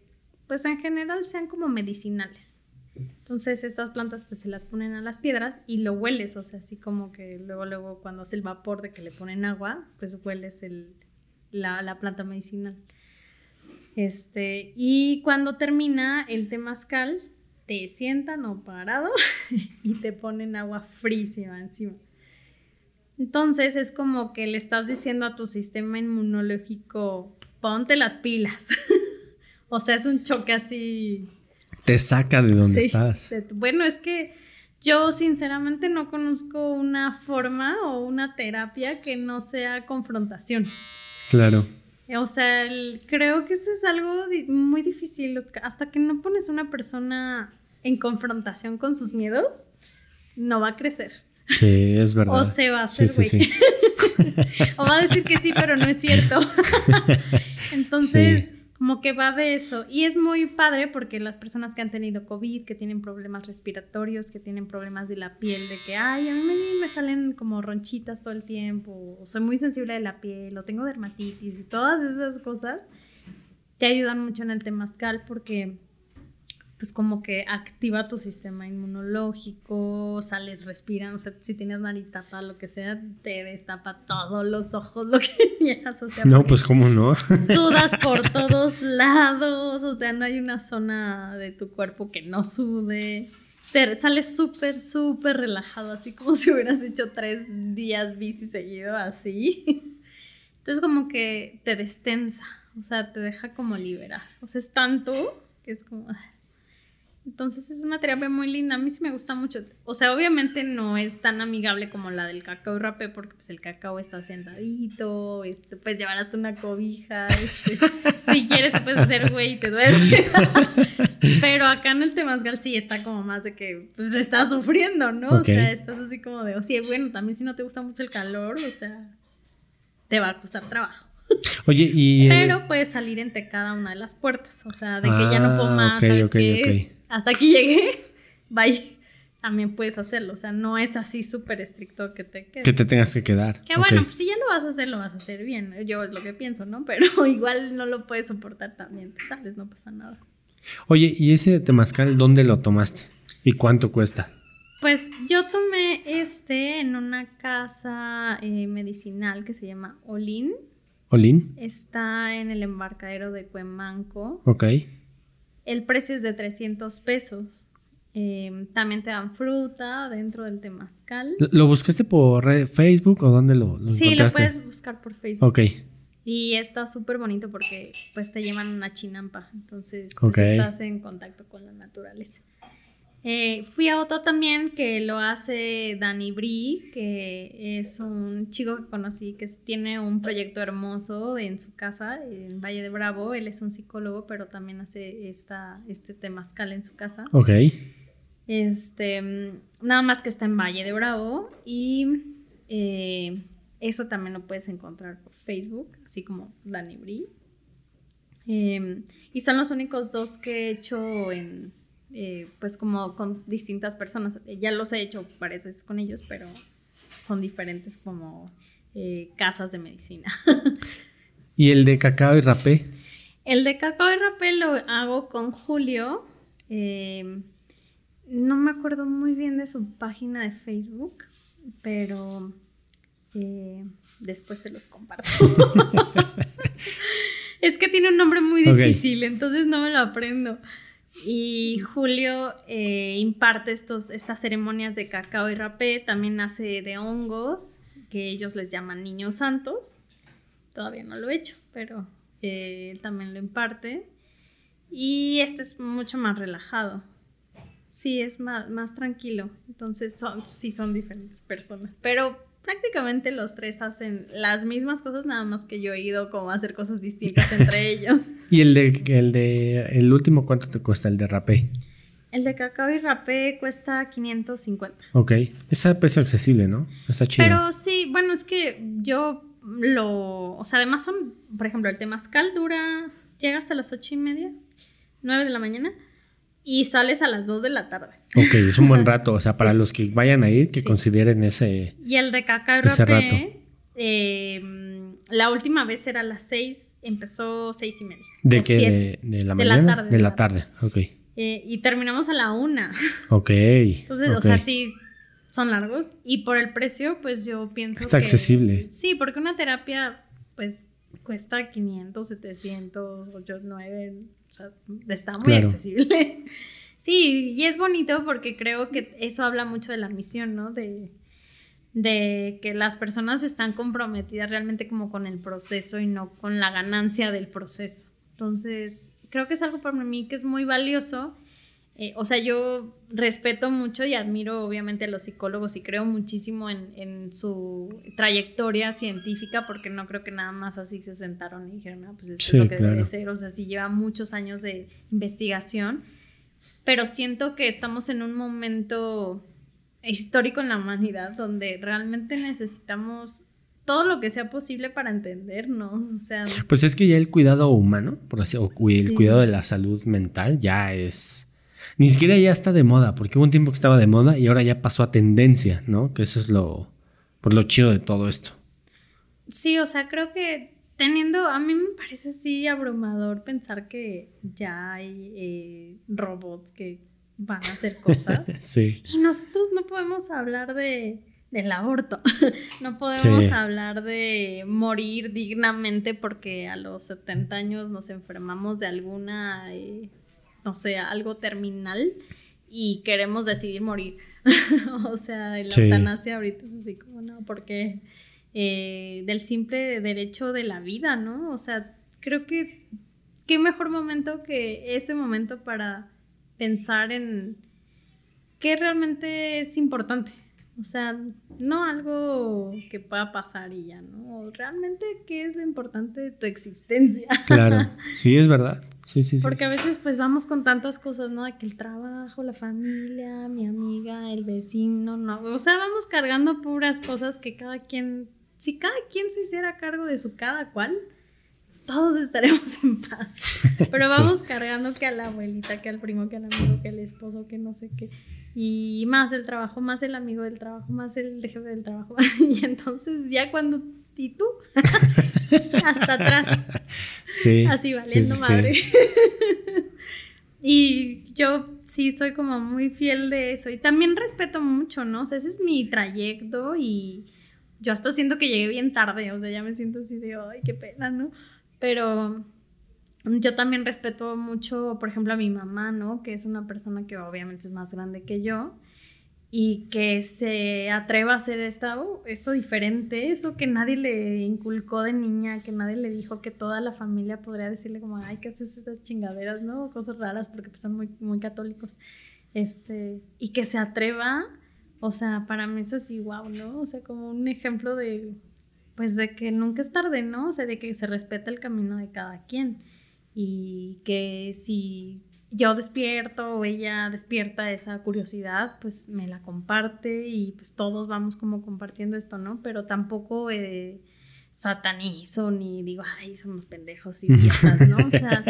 pues en general sean como medicinales. Entonces estas plantas pues se las ponen a las piedras y lo hueles, o sea, así como que luego, luego cuando hace el vapor de que le ponen agua, pues hueles el, la, planta medicinal. Este, y cuando termina el temazcal, te sientan o parado y te ponen agua frísima encima. Entonces es como que le estás diciendo a tu sistema inmunológico, ponte las pilas. O sea, es un choque así. Te saca de donde estás. bueno, es que yo sinceramente no conozco una forma o una terapia que no sea confrontación. Claro. O sea, creo que eso es algo muy difícil. Hasta que no pones a una persona en confrontación con sus miedos, no va a crecer. Sí, es verdad. O se va a hacer güey. o va a decir que sí, pero no es cierto. Entonces, como que va de eso. Y es muy padre porque las personas que han tenido COVID, que tienen problemas respiratorios, que tienen problemas de la piel, de que, ay, a mí me, salen como ronchitas todo el tiempo, o soy muy sensible de la piel, o tengo dermatitis y todas esas cosas, te ayudan mucho en el temazcal porque pues como que activa tu sistema inmunológico, sales, respiran, o sea, si tienes nariz tapada, lo que sea, te destapa todos los ojos, lo que quieras, o sea. No, pues cómo no. Sudas por todos lados, o sea, no hay una zona de tu cuerpo que no sude. Te sales súper, súper relajado, así como si hubieras hecho tres días bici seguido, así. Entonces como que te destensa, o sea, te deja como liberar. O sea, es tanto que es como... Entonces es una terapia muy linda, a mí sí me gusta mucho. O sea, obviamente no es tan amigable como la del cacao y rapé porque pues el cacao está sentadito, este, puedes llevar hasta una cobija, este, si quieres te puedes hacer güey y te duele. Pero acá en el temazgal sí está como más de que pues estás sufriendo, ¿no? O sea, estás así como de, o sea, bueno, también si no te gusta mucho el calor, o sea, te va a costar trabajo. Oye, y. Pero puedes salir entre cada una de las puertas. O sea, de que ya no puedo ah, más, ¿sabes qué? Hasta aquí llegué, bye. También puedes hacerlo, o sea, no es así súper estricto que te quedes. Que te tengas que quedar. Que bueno, pues si ya lo vas a hacer, lo vas a hacer bien. Yo es lo que pienso, ¿no? Pero igual no lo puedes soportar también, te sales, no pasa nada. Oye, ¿y ese temazcal dónde lo tomaste? ¿Y cuánto cuesta? Pues yo tomé este en una casa eh, medicinal que se llama Olin. ¿Olin? Está en el embarcadero de Cuemanco. Ok. El precio es de 300 pesos. Em, también te dan fruta dentro del temazcal. ¿Lo buscaste por Facebook o dónde lo, lo Sí, lo puedes buscar por Facebook. Ok. Y está súper bonito porque pues te llevan una chinampa, entonces pues, estás en contacto con la naturaleza. Eh, fui a otro también que lo hace Dani Brie, que es un chico que conocí que tiene un proyecto hermoso en su casa, en Valle de Bravo. Él es un psicólogo, pero también hace esta, este temazcal en su casa. Ok. Este, nada más que está en Valle de Bravo y eh, eso también lo puedes encontrar por Facebook, así como Dani Brie. Em, y son los únicos dos que he hecho en eh, pues como con distintas personas. Ya los he hecho varias veces con ellos, pero son diferentes como eh, casas de medicina. ¿Y el de cacao y rapé? El de cacao y rapé lo hago con Julio. Eh, no me acuerdo muy bien de su página de Facebook, pero eh, después se los comparto. es que tiene un nombre muy difícil, entonces no me lo aprendo. Y Julio eh, imparte estos, estas ceremonias de cacao y rapé, también hace de hongos, que ellos les llaman niños santos. Todavía no lo he hecho, pero eh, él también lo imparte. Y este es mucho más relajado. Sí, es más, más tranquilo. Entonces, son, sí son diferentes personas. Pero prácticamente los tres hacen las mismas cosas, nada más que yo he ido como a hacer cosas distintas entre ellos. ¿Y el de, el de el último cuánto te cuesta el de rapé? El de cacao y rapé cuesta 550. Ok, es a precio accesible, ¿no? Está chido. Pero sí, bueno, es que yo lo, o sea, además son, por ejemplo, el temazcal dura, llega hasta las ocho y media, nueve de la mañana y sales a las 2 de la tarde. Ok, es un buen rato. O sea, para los que vayan a ir, que consideren ese. Y el de cacao rapé, eh, la última vez era a las 6, empezó seis y media. ¿De qué? De, la mañana? De la tarde. De la tarde, ok. Eh, y terminamos a la 1. Ok. Entonces, o sea, sí, son largos. Y por el precio, pues yo pienso Está accesible. Sí, porque una terapia, pues, cuesta 500, 700, 8, 9 o sea, está muy accesible. Sí, y es bonito porque creo que eso habla mucho de la misión, ¿no? De, de que las personas están comprometidas realmente como con el proceso y no con la ganancia del proceso. Entonces, creo que es algo para mí que es muy valioso eh, o sea, yo respeto mucho y admiro obviamente a los psicólogos y creo muchísimo en, su trayectoria científica porque no creo que nada más así se sentaron y dijeron, ah, pues esto es lo que debe ser. O sea, sí lleva muchos años de investigación, pero siento que estamos en un momento histórico en la humanidad donde realmente necesitamos todo lo que sea posible para entendernos, o sea... Pues es que ya el cuidado humano, por así, o el cuidado de la salud mental ya es ni siquiera ya está de moda, porque hubo un tiempo que estaba de moda y ahora ya pasó a tendencia, ¿no? Que eso es lo, por lo chido de todo esto. Sí, o sea, creo que teniendo, a mí me parece así abrumador pensar que ya hay eh, robots que van a hacer cosas. sí. Y nosotros no podemos hablar de del aborto. no podemos hablar de morir dignamente porque a los 70 años nos enfermamos de alguna eh, no sé, algo terminal y queremos decidir morir. o sea, la eutanasia ahorita es así como, no, porque eh, del simple derecho de la vida, ¿no? O sea, creo que qué mejor momento que ese momento para pensar en qué realmente es importante. O sea, no algo que pueda pasar y ya, ¿no? Realmente, ¿qué es lo importante de tu existencia? Claro, sí, es verdad. Sí, sí, Porque a veces pues vamos con tantas cosas, ¿no? De que el trabajo, la familia, mi amiga, el vecino, ¿no? O sea, vamos cargando puras cosas que cada quien, si cada quien se hiciera cargo de su cada cual, todos estaremos en paz. Pero vamos cargando que a la abuelita, que al primo, que al amigo, que al esposo, que no sé qué. Y más el trabajo, más el amigo del trabajo, más el jefe del trabajo. Y entonces ya cuando... ¿Y tú? Hasta atrás. Sí. Así valiendo madre. y yo sí soy como muy fiel de eso. Y también respeto mucho, ¿no? O sea, ese es mi trayecto y yo hasta siento que llegué bien tarde. O sea, ya me siento así de, ay, qué pena, ¿no? Pero yo también respeto mucho, por ejemplo, a mi mamá, ¿no? Que es una persona que obviamente es más grande que yo y que se atreva a hacer esta, uh, esto diferente, eso que nadie le inculcó de niña, que nadie le dijo que toda la familia podría decirle como, ay, ¿qué haces esas chingaderas, no? Cosas raras porque pues, son muy, muy católicos. Este, y que se atreva, o sea, para mí es así, wow, ¿no? O sea, como un ejemplo de, pues de que nunca es tarde, ¿no? O sea, de que se respeta el camino de cada quien y que si yo despierto o ella despierta esa curiosidad, pues me la comparte y pues todos vamos como compartiendo esto, ¿no? Pero tampoco eh, satanizo ni digo, ay, somos pendejos y idiotas, ¿no? O sea,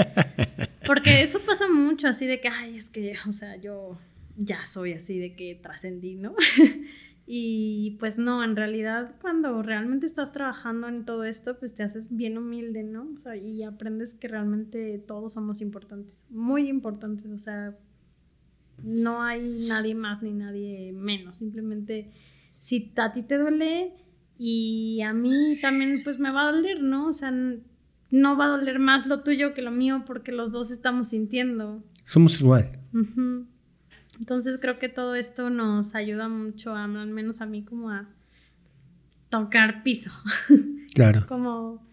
Porque eso pasa mucho, así de que, ay, es que, o sea, yo ya soy así de que trascendí, ¿no? y pues no, en realidad cuando realmente estás trabajando en todo esto, pues te haces bien humilde, ¿no? O sea, y aprendes que realmente todos somos importantes, muy importantes, o sea, no hay nadie más ni nadie menos, simplemente si a ti te duele y a mí también pues me va a doler, ¿no? O sea, no va a doler más lo tuyo que lo mío porque los dos estamos sintiendo. Somos igual. Entonces creo que todo esto nos ayuda mucho, a, al menos a mí, como a tocar piso. Claro. como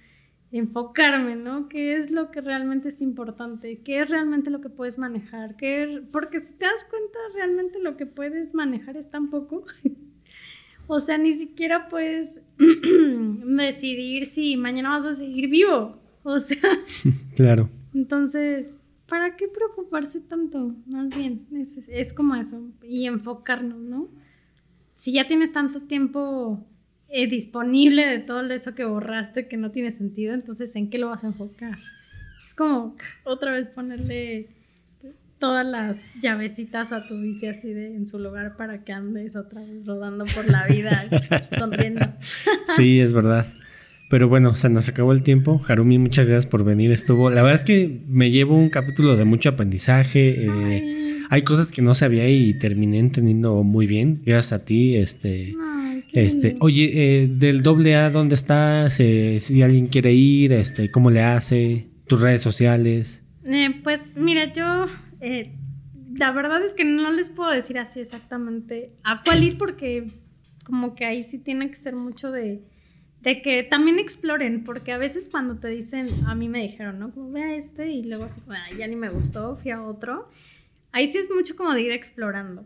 enfocarme, ¿no? ¿Qué es lo que realmente es importante? ¿Qué es realmente lo que puedes manejar? ¿Qué Porque si te das cuenta, realmente lo que puedes manejar es tan poco. o sea, ni siquiera puedes decidir si mañana vas a seguir vivo. O sea. claro. Entonces, ¿para qué preocuparse tanto? Más bien, es, como eso. Y enfocarnos, ¿no? Si ya tienes tanto tiempo eh, disponible de todo eso que borraste que no tiene sentido, entonces ¿en qué lo vas a enfocar? Es como otra vez ponerle todas las llavecitas a tu bici así de en su lugar para que andes otra vez rodando por la vida sonriendo. Sí, es verdad. Pero bueno, se nos acabó el tiempo. Harumi, muchas gracias por venir. Estuvo. La verdad es que me llevo un capítulo de mucho aprendizaje. Eh, hay cosas que no sabía y terminé entendiendo muy bien. Gracias a ti. Este. este. Oye, eh, del doble A, ¿dónde estás? Eh, si alguien quiere ir, este, ¿cómo le hace? Tus redes sociales. pues mira, yo. la verdad es que no les puedo decir así exactamente a cuál ir porque como que ahí sí tiene que ser mucho de de que también exploren, porque a veces cuando te dicen, a mí me dijeron, ¿no? Como ve a este y luego así, ya ni me gustó, fui a otro. Ahí sí es mucho como de ir explorando.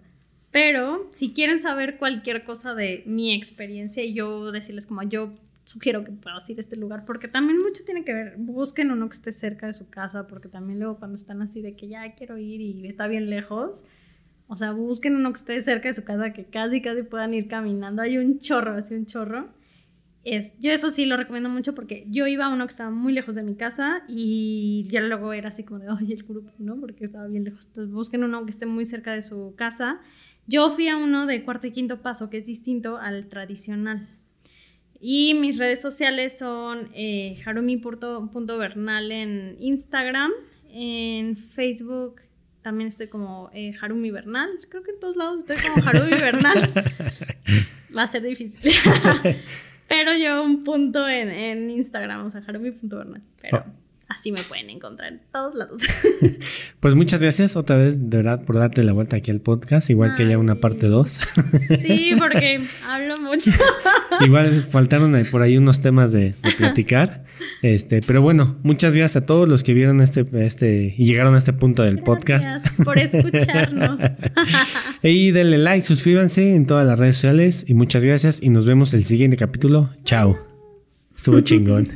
Pero si quieren saber cualquier cosa de mi experiencia y yo decirles como yo sugiero que puedas ir a este lugar, porque también mucho tiene que ver, busquen uno que esté cerca de su casa, porque también luego cuando están así de que ya quiero ir y está bien lejos, o sea, busquen uno que esté cerca de su casa, que casi, casi puedan ir caminando. Hay un chorro, así un chorro. Es, yo eso sí lo recomiendo mucho porque yo iba a uno que estaba muy lejos de mi casa y ya luego era así como de, oye, el grupo, ¿no? Porque estaba bien lejos. Entonces busquen uno que esté muy cerca de su casa. Yo fui a uno de cuarto y quinto paso que es distinto al tradicional. Y mis redes sociales son eh, harumi.bernal en Instagram, en Facebook también estoy como eh, Harumi Bernal. Creo que en todos lados estoy como Harumi Bernal. Va a ser difícil. Pero yo un punto en, en Instagram, o sea, Harumi.bernal. Pero oh. Así me pueden encontrar en todos lados. pues muchas gracias otra vez, de verdad, por darte la vuelta aquí al podcast, igual que ya una parte 2. sí, porque hablo mucho. igual faltaron por ahí unos temas de, de platicar. Este, pero bueno, muchas gracias a todos los que vieron este, este y llegaron a este punto del podcast. Gracias por escucharnos. y denle like, suscríbanse en todas las redes sociales y muchas gracias y nos vemos el siguiente capítulo. Chao. Estuvo chingón.